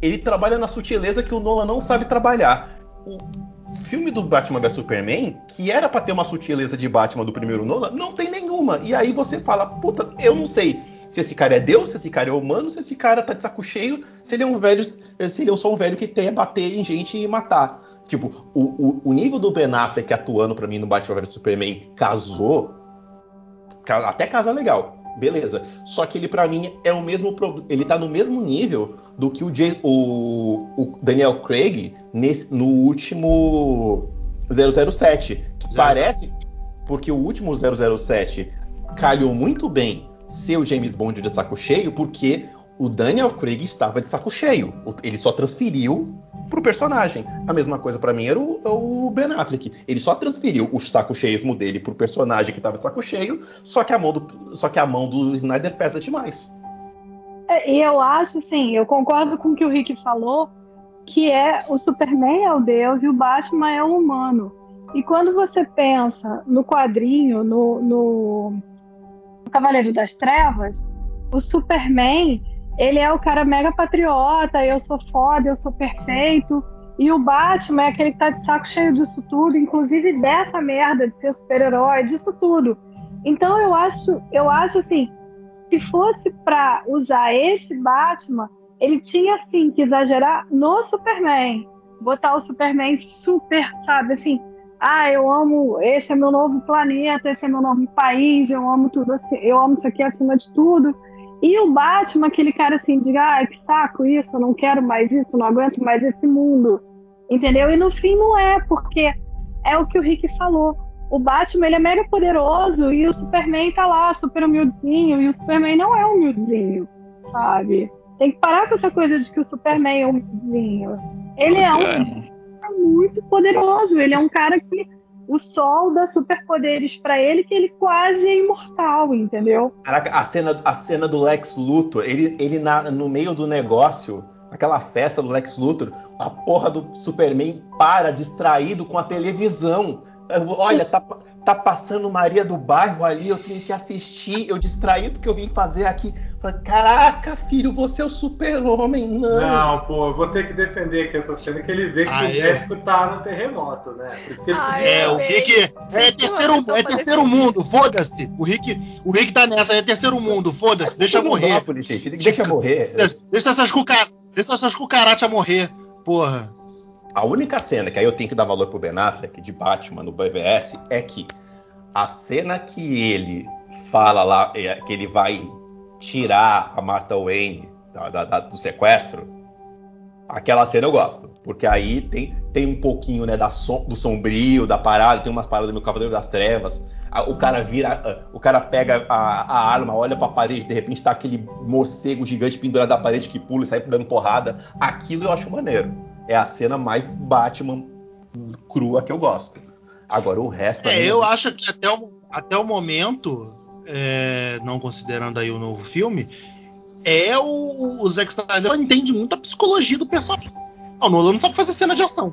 Speaker 3: ele trabalha na sutileza que o Nolan não sabe trabalhar. O filme do Batman vs Superman, que era pra ter uma sutileza de Batman do primeiro Nolan, não tem nenhuma. E aí você fala, puta, eu não sei se esse cara é Deus, se esse cara é humano, se esse cara tá de saco cheio, se ele é um velho, se ele é só um velho que quer bater em gente e matar. Tipo, o, o, o nível do Ben Affleck atuando pra mim no Batman vs Superman casou, ca- até casa legal. Beleza. Só que ele, pra mim, é o mesmo. Ele tá no mesmo nível do que o, Jay- o- o Daniel Craig nesse- no último 007. Que
Speaker 4: Zero.
Speaker 3: parece. Porque o último 007 calhou muito bem ser o James Bond de saco cheio, porque o Daniel Craig estava de saco cheio. Ele só transferiu pro personagem. A mesma coisa pra mim era o, o Ben Affleck. Ele só transferiu o saco cheísmo dele pro personagem que tava saco cheio, só que a mão do, só que a mão do Snyder pesa demais.
Speaker 6: É, eu acho, assim, eu concordo com o que o Rick falou, que é o Superman é o Deus e o Batman é o humano. E quando você pensa no quadrinho, no, no Cavaleiro das Trevas, o Superman, ele é o cara mega patriota, eu sou foda, eu sou perfeito. E o Batman é aquele que tá de saco cheio disso tudo, inclusive dessa merda de ser super-herói, disso tudo. Então eu acho, eu acho assim, se fosse pra usar esse Batman, ele tinha sim que exagerar no Superman. Botar o Superman super, sabe, assim, ah, eu amo, esse é meu novo planeta, esse é meu novo país, eu amo tudo assim, eu amo isso aqui acima de tudo. E o Batman, aquele cara assim, de, ah, que saco isso, eu não quero mais isso, não aguento mais esse mundo. Entendeu? E no fim não é, porque é o que o Rick falou. O Batman, ele é mega poderoso e o Superman tá lá, super humildezinho, e o Superman não é humildezinho, sabe? Tem que parar com essa coisa de que o Superman é humildezinho. Ele é um cara muito poderoso, ele é um cara que o sol dá superpoderes pra ele que ele quase é imortal, entendeu?
Speaker 3: Caraca, a cena, a cena do Lex Luthor, ele, ele na- no meio do negócio, aquela festa do Lex Luthor, a porra do Superman para distraído com a televisão. Olha, tá, tá passando Maria do Bairro ali, eu tenho que assistir, eu distraído que eu vim fazer aqui. Falei, Caraca, filho, você é o super-homem, não.
Speaker 1: Não, pô, eu vou ter que defender aqui essa cena que ele vê que
Speaker 4: Ah,
Speaker 1: o
Speaker 4: é?
Speaker 1: México tá no terremoto, né? Por isso que ele
Speaker 2: Ai,
Speaker 4: É, o. Rick é terceiro, é terceiro mundo, foda-se. O Rick, o Rick tá nessa, é terceiro mundo, foda-se, deixa morrer.
Speaker 3: Gente, deixa morrer.
Speaker 4: Deixa, deixa essas, cuca, deixa essas cucarachas morrer, porra.
Speaker 3: A única cena que aí eu tenho que dar valor pro Ben Affleck de Batman no BVS é que a cena que ele fala lá é, que ele vai tirar a Martha Wayne da- da- da- do sequestro, aquela cena eu gosto. Porque aí tem, tem um pouquinho né, da som- do sombrio, da parada, tem umas paradas do meu Cavaleiro das Trevas. O cara vira, o cara pega a, a arma, olha pra parede, de repente tá aquele morcego gigante pendurado da parede que pula e sai dando porrada. Aquilo eu acho maneiro. É a cena mais Batman crua que eu gosto. Agora o resto.
Speaker 4: É,
Speaker 3: mim,
Speaker 4: eu acho que até o, até o momento, é, não considerando aí o novo filme, é o, o Zack Snyder entende muito a psicologia do personagem. O Nolan não sabe fazer cena de ação.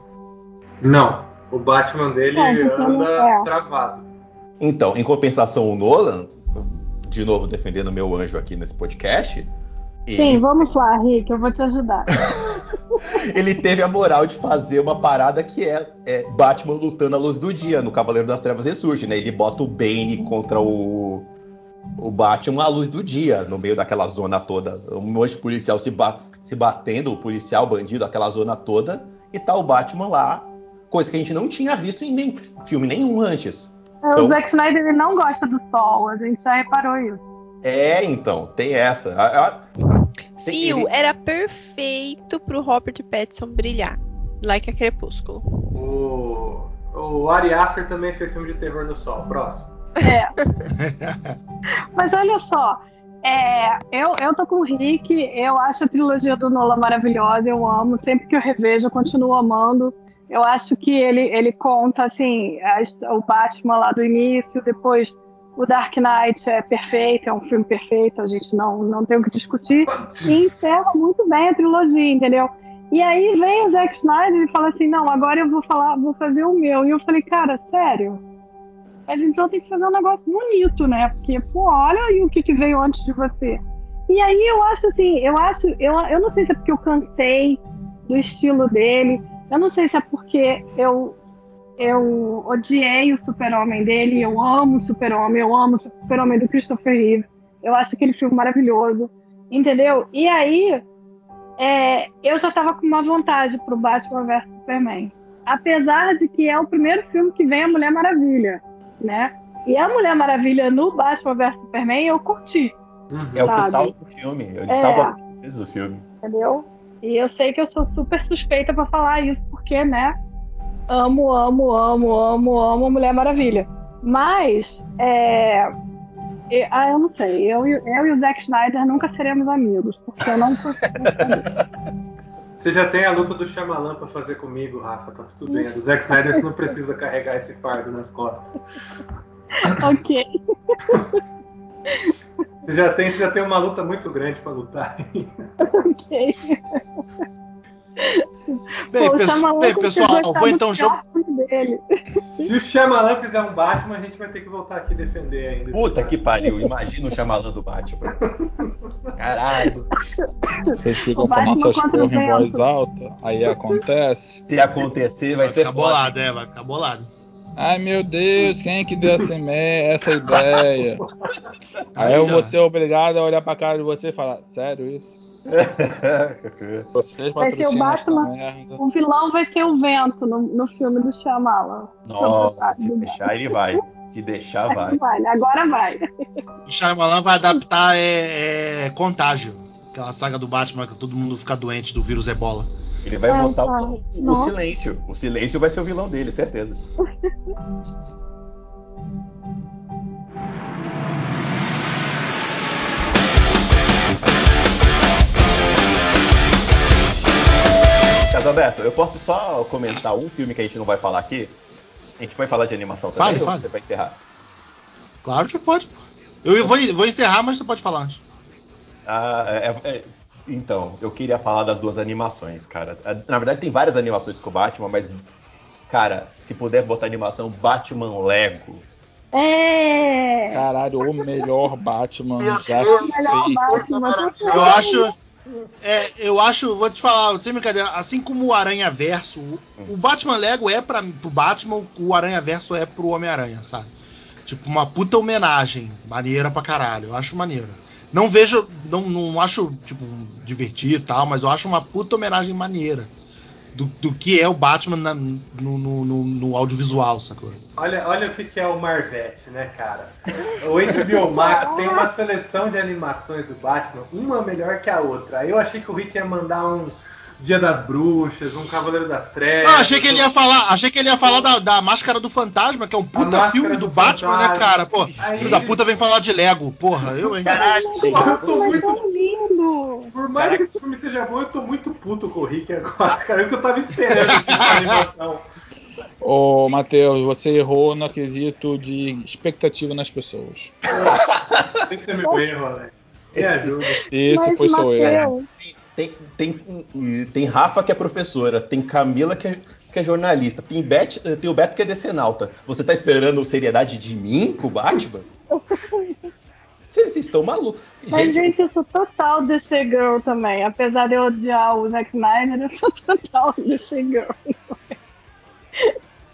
Speaker 1: Não, o Batman dele
Speaker 6: É,
Speaker 1: anda
Speaker 6: é.
Speaker 1: travado.
Speaker 3: Então, em compensação, o Nolan, de novo defendendo meu anjo aqui nesse podcast, ele,
Speaker 6: Sim, vamos lá, Rick, eu vou te ajudar.
Speaker 3: ele teve a moral de fazer uma parada que é, é Batman lutando à luz do dia. No Cavaleiro das Trevas ressurge, né? Ele bota o Bane contra o, o Batman à luz do dia, no meio daquela zona toda. Um monte de policial se, ba- se batendo, o policial, o bandido, aquela zona toda, e tá o Batman lá. Coisa que a gente não tinha visto em nem, filme nenhum antes. Então-
Speaker 6: O Zack Snyder ele não gosta do sol, a gente já reparou isso.
Speaker 3: É, então, tem essa. A- a- tem-
Speaker 2: Fio,
Speaker 3: ele-
Speaker 2: era perfeito perfeito pro Robert Pattinson brilhar. Like a Crepúsculo.
Speaker 1: O, o Ari Aster também fez filme de terror no sol. Próximo.
Speaker 6: É. Mas olha só, é, eu, eu tô com o Rick, eu acho a trilogia do Nolan maravilhosa, eu amo, sempre que eu revejo, eu continuo amando. Eu acho que ele, ele conta, assim, a- o Batman lá do início, depois o Dark Knight é perfeito, é um filme perfeito, a gente não, não tem o que discutir, e encerra muito bem a trilogia, entendeu? E aí vem o Zack Snyder e fala assim, não, agora eu vou falar, vou fazer o meu. E eu falei, cara, sério? Mas então tem que fazer um negócio bonito, né? Porque, pô, olha aí o que, que veio antes de você. E aí eu acho assim, eu acho, eu, eu não sei se é porque eu cansei do estilo dele, eu não sei se é porque eu, eu odiei o super-homem dele, eu amo o super-homem, eu amo o super-homem do Christopher Reeve, eu acho aquele filme maravilhoso, entendeu? E aí é, eu já tava com uma vontade pro Batman vs Superman. Apesar de que é o primeiro filme que vem a Mulher Maravilha, né? E a Mulher Maravilha no Batman vs Superman eu curti,
Speaker 1: Uhum.
Speaker 3: É o que salva o filme. Ele
Speaker 6: É.
Speaker 3: salva o filme.
Speaker 6: entendeu? E eu sei que eu sou super suspeita pra falar isso, porque, né? Amo, amo, amo, amo, amo a Mulher Maravilha. Mas, é. e- Ah, eu não sei. Eu, e- eu e o Zack Snyder nunca seremos amigos, porque eu não consigo.
Speaker 1: Você já tem a luta do Shyamalan pra fazer comigo, Rafa. Tá tudo bem. A do Zack Snyder você não precisa carregar esse fardo nas costas.
Speaker 6: ok.
Speaker 1: Você já tem, você já tem uma luta muito grande pra lutar.
Speaker 6: Ok.
Speaker 4: Bem,
Speaker 6: Pô, o
Speaker 4: pesso-
Speaker 6: Shyamalan
Speaker 4: bem, pessoal, vou então jogar.
Speaker 1: Se o Shyamalan fizer um Batman, a gente vai ter que voltar aqui e defender ainda.
Speaker 3: Puta que pariu, imagina o Shyamalan do Batman. Caralho.
Speaker 5: Vocês ficam falando essas
Speaker 6: contra o
Speaker 5: porra em voz alta, aí acontece.
Speaker 3: Se acontecer, vai,
Speaker 4: Vai
Speaker 3: ser
Speaker 4: ficar bolado, é, vai ficar bolado.
Speaker 5: Ai meu Deus, quem que deu essa, essa ideia? Aí eu vou ser obrigado a olhar pra cara de você e falar, sério isso? Vocês
Speaker 6: Vai ser o Batman.
Speaker 5: merda?
Speaker 6: O vilão vai ser o vento no, no filme do Shyamalan.
Speaker 3: Nossa, se deixar, ele vai. Se deixar, vai.
Speaker 6: Vai, né? agora vai.
Speaker 4: O Shyamalan vai adaptar é, é, Contágio, aquela saga do Batman que todo mundo fica doente do vírus ebola.
Speaker 3: Ele vai
Speaker 6: Ah,
Speaker 3: botar
Speaker 6: tá.
Speaker 3: o, o silêncio. O silêncio vai ser o vilão dele, certeza. Casalberto, eu posso só comentar um filme que a gente não vai falar aqui? A gente vai falar de animação também
Speaker 4: Fale,
Speaker 3: ou
Speaker 4: fale.
Speaker 3: você vai encerrar?
Speaker 4: Claro que pode. Eu vou, vou encerrar, mas você pode falar antes.
Speaker 3: Ah, é- é- então, eu queria falar das duas animações, cara. Ah, Na verdade, tem várias animações com o Batman, mas, cara, se puder botar animação Batman Lego.
Speaker 6: É.
Speaker 5: Caralho, o melhor Batman já
Speaker 6: melhor
Speaker 5: feito.
Speaker 6: Batman. com
Speaker 4: Eu acho. É, eu acho, vou te falar, sem brincadeira, assim como o Aranha Verso, o, o Batman Lego é para pro Batman, o Aranha Verso é pro Homem-Aranha, sabe? Tipo, uma puta homenagem, maneira pra caralho, eu acho maneiro. Não vejo, não, não acho, tipo, divertido e tal, mas eu acho uma puta homenagem maneira do, do que é o Batman na- no, no, no- no audiovisual, sacou?
Speaker 1: Olha, olha o que, que é o Marvete, né, cara? O HBO Max tem uma seleção de animações do Batman, uma melhor que a outra. Aí eu achei que o Rick ia mandar um Dia das Bruxas, um Cavaleiro das Trevas.
Speaker 4: Ah, achei que ele ia falar, achei que ele ia falar da, da Máscara do Fantasma, que é um puta filme do,
Speaker 1: do
Speaker 4: Batman, né,
Speaker 1: Fantasma.
Speaker 4: cara? Pô,
Speaker 1: Aí
Speaker 4: filho da puta vem falar de Lego, porra, eu, hein?
Speaker 1: Eu tô
Speaker 6: Mas
Speaker 1: muito
Speaker 6: lindo.
Speaker 1: Por mais que esse filme seja bom, eu tô muito puto com o Rick agora, cara. É o que eu tava esperando a animação.
Speaker 5: Ô, Matheus, você errou no quesito de expectativa nas pessoas.
Speaker 1: Tem que ser meu erro, Alex. Me ajuda.
Speaker 5: Esse
Speaker 6: Mas,
Speaker 5: foi seu erro.
Speaker 3: Tem, tem, tem Rafa que é professora, tem Camila que é, que é jornalista, tem, Beth, tem o Beto que é decenalta. Você tá esperando seriedade de mim com o Batman? Vocês estão malucos.
Speaker 6: Mas, gente, eu sou total DC Girl também. Apesar de eu odiar o Zack Snyder, eu sou total DC Girl.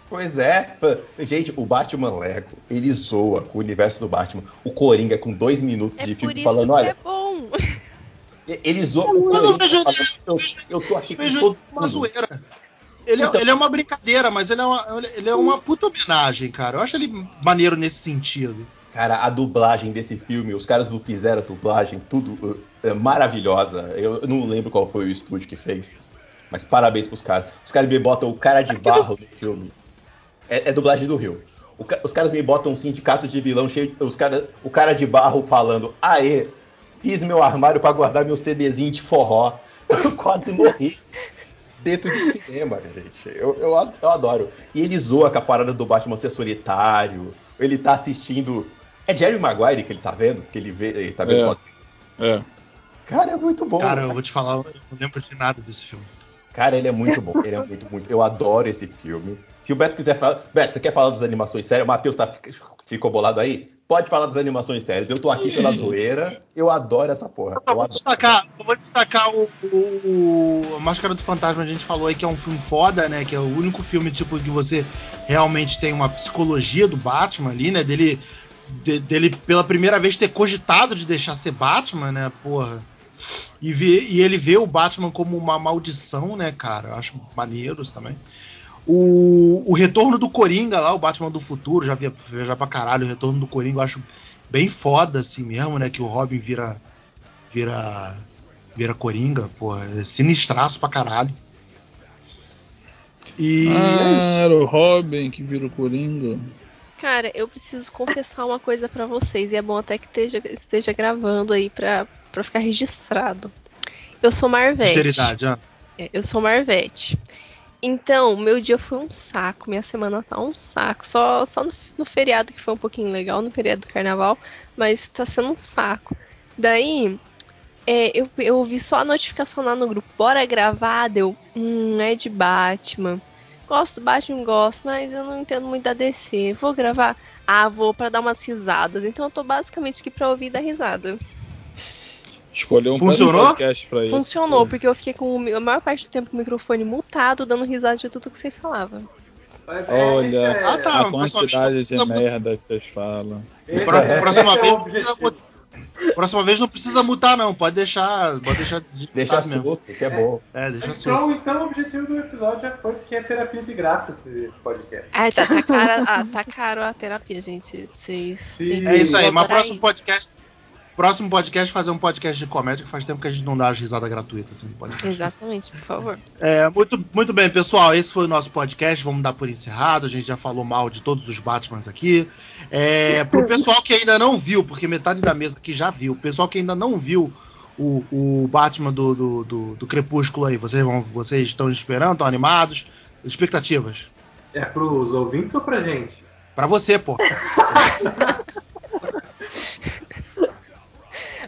Speaker 3: Pois é, gente, o Batman Lego, ele zoa com o universo do Batman. O Coringa com dois minutos
Speaker 2: É
Speaker 3: de filme falando, olha,
Speaker 2: é bom.
Speaker 3: Ele zoa o
Speaker 4: Eu vejo-
Speaker 3: eu, eu tô aqui com
Speaker 4: vejo
Speaker 3: todo
Speaker 4: uma
Speaker 3: mundo.
Speaker 4: zoeira. Ele é,
Speaker 3: Então-
Speaker 4: ele é uma brincadeira, mas ele é uma, ele é uma puta homenagem, cara. Eu acho ele maneiro nesse sentido.
Speaker 3: Cara, a dublagem desse filme, os caras do fizeram a dublagem, tudo uh, é maravilhosa. Eu, eu não lembro qual foi o estúdio que fez. Mas parabéns pros caras. Os caras me botam o cara de barro no filme. É, é dublagem do Rio. O os caras me botam um sindicato de vilão cheio. Os cara, o cara de barro falando: Aê, fiz meu armário pra guardar meu CDzinho de forró. Eu quase morri dentro do cinema, gente. Eu, eu, eu adoro. E ele zoa com a parada do Batman ser solitário. Ele tá assistindo. É Jerry Maguire que ele tá vendo? Que ele, vê, ele tá vendo
Speaker 5: É.
Speaker 3: sozinho.
Speaker 5: É.
Speaker 3: Cara, é muito bom.
Speaker 4: Cara, eu vou te falar, eu não lembro de nada desse filme.
Speaker 3: Cara, ele é muito bom. Ele é muito, muito. Eu adoro esse filme. Se o Beto quiser falar. Beto, você quer falar das animações sérias? O Matheus tá, ficou bolado aí? Pode falar das animações sérias. Eu tô aqui pela zoeira. Eu adoro essa porra.
Speaker 4: Eu vou destacar, eu vou destacar o, o, o Máscara do Fantasma, a gente falou aí que é um filme foda, né? Que é o único filme, tipo, que você realmente tem uma psicologia do Batman ali, né? Dele, de- dele pela primeira vez ter cogitado de deixar ser Batman, né? Porra. E, vê- e ele vê o Batman como uma maldição, né, cara? Eu acho maneiro isso também. O, o retorno do Coringa lá, o Batman do futuro, já via já pra caralho, o retorno do Coringa eu acho bem foda assim mesmo, né? Que o Robin vira vira vira Coringa, porra, é sinistraço pra caralho. E é
Speaker 5: Ah,
Speaker 4: isso.
Speaker 5: era o Robin que vira o Coringa.
Speaker 2: Cara, eu preciso confessar uma coisa pra vocês, e é bom até que esteja, esteja gravando aí pra, pra ficar registrado. Eu sou Marvete.
Speaker 4: Posteridade, ah.
Speaker 2: É, eu sou Marvete. Então, meu dia foi um saco, minha semana tá um saco. Só, só no, no feriado que foi um pouquinho legal, no feriado do carnaval, mas tá sendo um saco. Daí, é, eu, eu vi só a notificação lá no grupo, bora gravar, deu, hum, é de Batman. Gosto do Batman, gosto, mas eu não entendo muito da DC. Vou gravar? Ah, vou pra dar umas risadas. Então eu tô basicamente aqui pra ouvir dar risada.
Speaker 5: Escolheu um
Speaker 4: Funcionou?
Speaker 5: podcast pra isso.
Speaker 2: Funcionou, porque eu fiquei com o a maior parte do tempo com o microfone mutado, dando risada de tudo que vocês falavam.
Speaker 1: É,
Speaker 5: Olha,
Speaker 1: esse é-
Speaker 4: Ah, tá.
Speaker 5: A quantidade de
Speaker 4: precisa
Speaker 5: merda que vocês falam.
Speaker 4: Próxima,
Speaker 1: é-
Speaker 4: próxima
Speaker 1: é
Speaker 4: vez
Speaker 1: o
Speaker 4: não precisa
Speaker 1: objetivo.
Speaker 4: mutar. Próxima vez não precisa mutar, não. Pode deixar. Pode deixar digitado
Speaker 3: Deixa
Speaker 4: mesmo.
Speaker 3: solto, que é bom.
Speaker 4: É, deixa solto.
Speaker 1: Então, então o objetivo do episódio já foi porque é terapia de graça esse, podcast.
Speaker 2: Ai, tá, tá, cara, ah, tá caro a terapia, gente. Vocês. Que
Speaker 4: É isso aí, mas
Speaker 2: colaborar
Speaker 4: próximo podcast. Próximo podcast fazer um podcast de comédia, que faz tempo que a gente não dá as risadas gratuitas assim, no podcast.
Speaker 2: Exatamente, por favor.
Speaker 4: É, muito, muito bem, pessoal. Esse foi o nosso podcast. Vamos dar por encerrado. A gente já falou mal de todos os Batmans aqui. É, pro pessoal que ainda não viu, porque metade da mesa aqui já viu. O pessoal que ainda não viu o, o Batman do, do, do- do Crepúsculo aí, vocês, vão, vocês estão esperando? Estão animados? Expectativas?
Speaker 1: É pros ouvintes ou pra gente?
Speaker 4: Pra você, pô.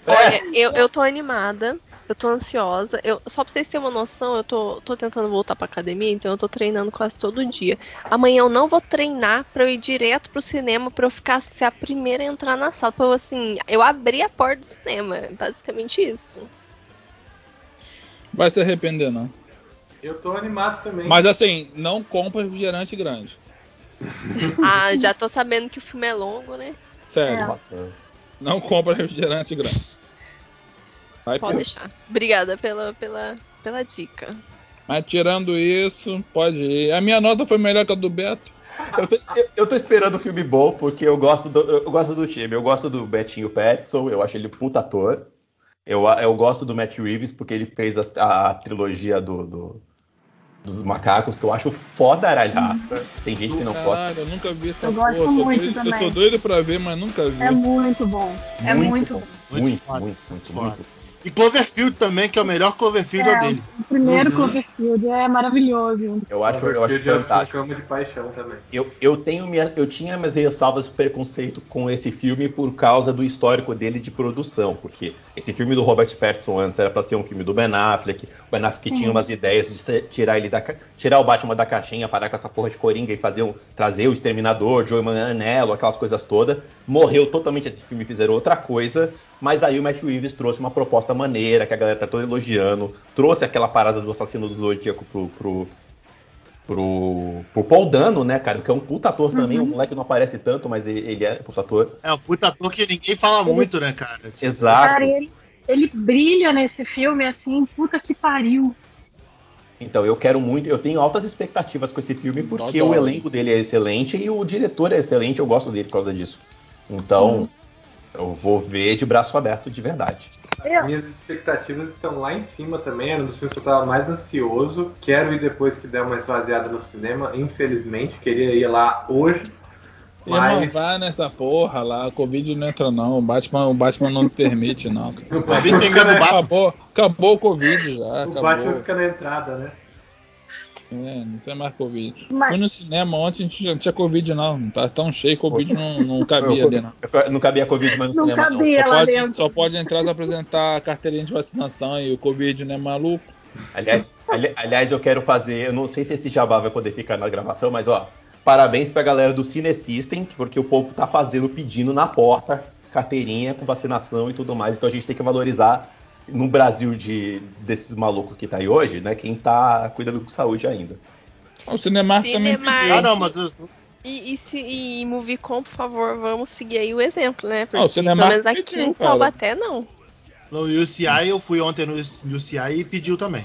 Speaker 2: Olha, eu, eu tô animada, eu tô ansiosa. Eu, só pra vocês terem uma noção, eu tô, tô tentando voltar pra academia, então eu tô treinando quase todo dia. Amanhã eu não vou treinar pra eu ir direto pro cinema pra eu ficar ser a primeira a entrar na sala. Pra eu, assim, eu abri a porta do cinema. é Basicamente isso.
Speaker 5: Vai se arrepender, não.
Speaker 1: Eu tô animado também.
Speaker 5: Mas assim, não compra refrigerante grande.
Speaker 2: Ah, já tô sabendo que o filme é longo, né?
Speaker 5: Sério.
Speaker 3: Nossa.
Speaker 5: Não compra refrigerante grande. Vai
Speaker 2: Pode deixar. Obrigada pela, pela, pela dica.
Speaker 5: Mas tirando isso, pode ir. A minha nota foi melhor que a do Beto.
Speaker 3: Eu tô, eu- eu tô esperando um filme bom, porque eu gosto do, eu gosto do time. Eu gosto do Betinho Petson, eu acho ele puta ator. Eu, eu gosto do Matt Reeves, porque ele fez a, a trilogia do, do- dos macacos, que eu acho foda aralhaça. Tem gente que não gosta.
Speaker 5: Caralho, eu nunca vi essa
Speaker 6: Eu
Speaker 5: porra.
Speaker 6: gosto
Speaker 5: sou
Speaker 6: muito
Speaker 5: doido, eu
Speaker 6: também.
Speaker 5: sou doido pra ver, mas nunca vi.
Speaker 6: É muito bom. É muito,
Speaker 3: bom.
Speaker 6: bom.
Speaker 4: Muito
Speaker 3: Muito, muito, muito, muito.
Speaker 4: E Cloverfield também, que é o melhor Cloverfield é,
Speaker 6: É,
Speaker 4: dele.
Speaker 6: o primeiro
Speaker 1: Uhum.
Speaker 6: Cloverfield é maravilhoso.
Speaker 3: Eu acho, eu acho
Speaker 1: Cloverfield
Speaker 3: fantástico.
Speaker 1: Eu de paixão também.
Speaker 3: Eu, eu, tenho minha, eu tinha minhas ressalvas de preconceito com esse filme por causa do histórico dele de produção, porque esse filme do Robert Pattinson antes era para ser um filme do Ben Affleck, o Ben Affleck tinha umas ideias de tirar ele da tirar o Batman da caixinha, parar com essa porra de Coringa e fazer um, trazer o Exterminador, Joe Manganiello, aquelas coisas todas. Morreu totalmente esse filme, fizeram outra coisa, mas aí o Matt Reeves trouxe uma proposta maneira, que a galera tá toda elogiando, trouxe aquela parada do assassino do Zodíaco pro, pro, pro, pro Paul Dano, né, cara? Que é um puta ator também. O moleque não aparece tanto, mas ele, ele é puta ator.
Speaker 4: É um puta ator que ninguém fala muito, né, cara? Tipo,
Speaker 3: Exato.
Speaker 6: Cara, ele, ele brilha nesse filme assim, puta que pariu.
Speaker 3: Então eu quero muito, eu tenho altas expectativas com esse filme, porque
Speaker 5: Adoro.
Speaker 3: o elenco dele é excelente e o diretor é excelente, eu gosto dele por causa disso. Então, eu vou ver de braço aberto de verdade.
Speaker 6: Eu-
Speaker 1: Minhas expectativas estão lá em cima também. Era um dos filmes que eu tava mais ansioso. Quero ir depois que der uma esvaziada no cinema. Infelizmente, queria ir lá hoje. Mas
Speaker 5: vai nessa porra lá, Covid não entra não, o Batman, o Batman não permite não.
Speaker 1: o Batman, fica na,
Speaker 4: Batman?
Speaker 5: Acabou, acabou o Covid já,
Speaker 1: o
Speaker 5: acabou.
Speaker 1: Batman fica na entrada, né?
Speaker 5: É, não tem mais Covid.
Speaker 6: Mas-
Speaker 5: Fui no cinema ontem, a gente já não tinha Covid não, não tá tão cheio, Covid não, não cabia ali não.
Speaker 3: Não cabia Covid mais no
Speaker 6: Não
Speaker 3: cinema, não.
Speaker 6: cabia
Speaker 5: Só
Speaker 6: lá
Speaker 5: pode,
Speaker 6: dentro.
Speaker 5: só pode entrar e apresentar a carteirinha de vacinação e o Covid não é maluco.
Speaker 3: Aliás, ali- aliás, eu quero fazer. Eu não sei se esse jabá vai poder ficar na gravação, mas ó, parabéns pra galera do Cine System, porque o povo tá fazendo, pedindo na porta carteirinha com vacinação e tudo mais. Então a gente tem que valorizar no Brasil de desses malucos que tá aí hoje, né? Quem tá cuidando com saúde ainda.
Speaker 5: O Cinemark também
Speaker 2: Cinemark.
Speaker 5: pediu.
Speaker 4: Ah, não, mas eu-
Speaker 2: E, e, se, e por favor, vamos seguir aí o exemplo, né? Porque
Speaker 5: Ah, o Cinemark
Speaker 2: pelo menos aqui
Speaker 5: pediu,
Speaker 2: em. Taubaté não.
Speaker 4: no UCI eu fui ontem no UCI e pediu também.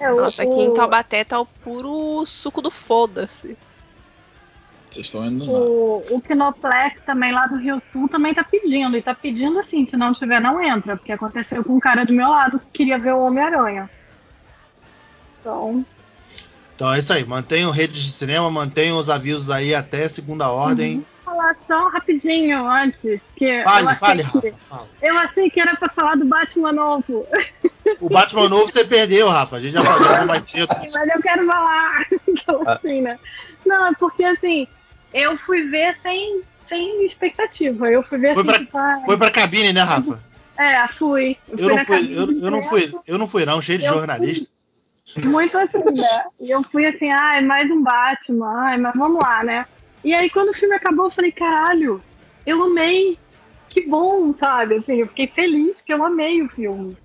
Speaker 6: É, o-
Speaker 2: Nossa, aqui em
Speaker 6: o-
Speaker 2: Taubaté tá o puro suco do foda-se.
Speaker 5: Vocês estão indo.
Speaker 6: O, o Kinoplex também lá do Rio Sul também tá pedindo. E tá pedindo assim, se não tiver, não entra. Porque aconteceu com um cara do meu lado que queria ver o Homem-Aranha. Então,
Speaker 4: Então é isso aí. Mantenham redes de cinema, mantenham os avisos aí até segunda ordem.
Speaker 6: falar só rapidinho antes. Que eu,
Speaker 4: Fale,
Speaker 6: achei
Speaker 4: fale,
Speaker 6: que,
Speaker 4: Rafa. fala.
Speaker 6: eu achei que era pra falar do Batman novo.
Speaker 4: O Batman novo você perdeu, Rafa. A gente já falou mais cedo.
Speaker 6: Mas eu quero falar. Aquela
Speaker 3: Ah.
Speaker 6: assim, né? Não, é porque assim, eu fui ver sem, sem expectativa. Eu fui ver
Speaker 4: Foi
Speaker 6: assim,
Speaker 4: pra-
Speaker 6: tipo, ah,
Speaker 4: Foi pra cabine, né, Rafa?
Speaker 6: É, fui.
Speaker 4: Eu
Speaker 6: fui
Speaker 4: não fui, eu, eu não fui, eu não fui não, cheio de
Speaker 6: Eu
Speaker 4: jornalista.
Speaker 6: Muito assim, né? E eu fui assim, ai, mais um Batman, ai, mas vamos lá, né? E aí quando o filme acabou, eu falei, caralho, eu amei. Que bom, sabe? Assim, eu fiquei feliz que eu amei o filme.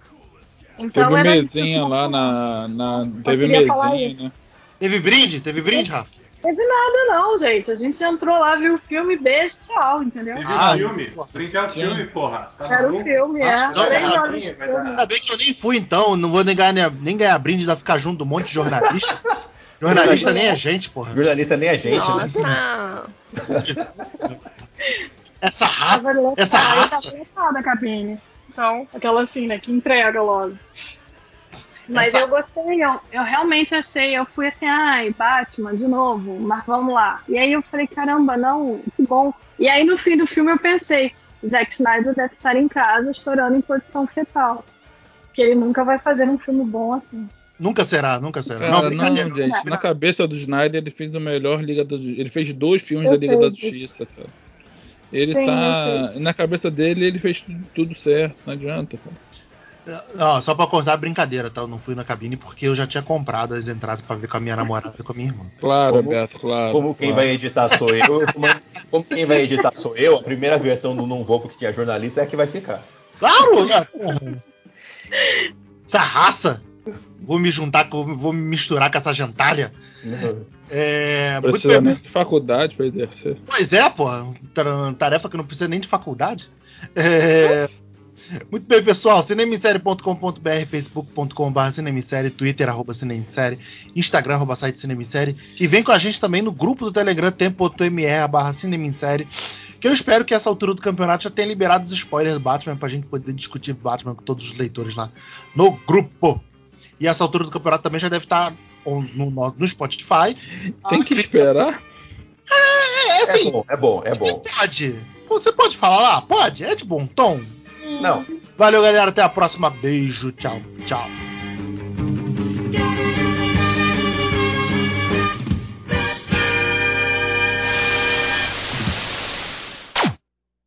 Speaker 6: Então
Speaker 5: Teve mesinha
Speaker 6: eu
Speaker 5: lá na. na teve mesinha, né?
Speaker 4: Teve brinde? Teve brinde, Rafa?
Speaker 6: Teve nada não, gente. A gente entrou lá, viu o filme, beijo, tchau, entendeu?
Speaker 1: Teve
Speaker 4: Ah,
Speaker 1: o filme.
Speaker 4: porra.
Speaker 1: Brinde ao
Speaker 5: Sim.
Speaker 1: filme, porra. Tá
Speaker 6: Era o filme, é.
Speaker 4: Não, não,
Speaker 6: filme.
Speaker 1: dar.
Speaker 4: Ainda bem que eu nem fui então, não vou nem ganhar, nem ganhar brinde da ficar junto de um monte de jornalista. Jornalista nem é gente, porra.
Speaker 3: Jornalista nem a gente, né?
Speaker 2: Nossa!
Speaker 4: Essa raça, essa raça.
Speaker 6: A cabine. Então, aquela assim, né, que entrega logo. Mas
Speaker 4: Essa-
Speaker 6: eu gostei, eu, eu realmente achei, eu fui assim, ai, Batman, de novo, mas vamos lá. E aí eu falei, caramba, não, que bom. E aí no fim do filme eu pensei, Zack Snyder deve estar em casa chorando em posição fetal. Porque ele nunca vai fazer um filme bom assim.
Speaker 4: Nunca será, nunca será.
Speaker 5: Cara,
Speaker 4: não,
Speaker 5: não,
Speaker 4: brincadeira.
Speaker 5: gente. Na cabeça do Snyder, ele fez o melhor Liga da Justiça. Ele fez dois filmes da Liga da
Speaker 6: Perfeito.
Speaker 5: Justiça, cara. Ele
Speaker 6: Sim,
Speaker 5: tá. Na cabeça dele, ele fez tudo, tudo certo. Não adianta, cara.
Speaker 4: Não, só pra contar a brincadeira, tá? Eu não fui na cabine porque eu já tinha comprado as entradas pra ver com a minha namorada e com a minha irmã.
Speaker 5: Claro,
Speaker 3: Como-
Speaker 5: Beto, claro.
Speaker 3: Como quem
Speaker 5: claro.
Speaker 3: vai editar sou eu, como, como quem vai editar sou eu, a primeira versão do Não Vou porque tinha jornalista é a que vai ficar.
Speaker 4: Claro! né? Essa raça! Vou me juntar, com, vou me misturar com essa gentalha. É, muito
Speaker 5: Precisa nem de faculdade pra exercer.
Speaker 4: Pois é, pô. tar- Tarefa que não precisa nem de faculdade. É, Muito bem, pessoal. Cinemissérie.com.br, facebook.com.br cinemissérie, twitter, arroba cinemissérie, instagram, arroba site cinemissérie. E vem com a gente também no grupo do Telegram, tempo.me, barra cinemissérie. Que eu espero que essa altura do campeonato já tenha liberado os spoilers do Batman pra gente poder discutir Batman com todos os leitores lá no grupo. E essa altura do campeonato também já deve estar on- no, no, no Spotify.
Speaker 5: Tem que esperar.
Speaker 4: É, é
Speaker 3: É
Speaker 4: assim,
Speaker 3: bom, é bom, é bom.
Speaker 4: Pode. Você pode falar lá? Pode? É de bom tom.
Speaker 3: Não.
Speaker 4: Valeu, galera. Até a próxima. Beijo. Tchau. Tchau.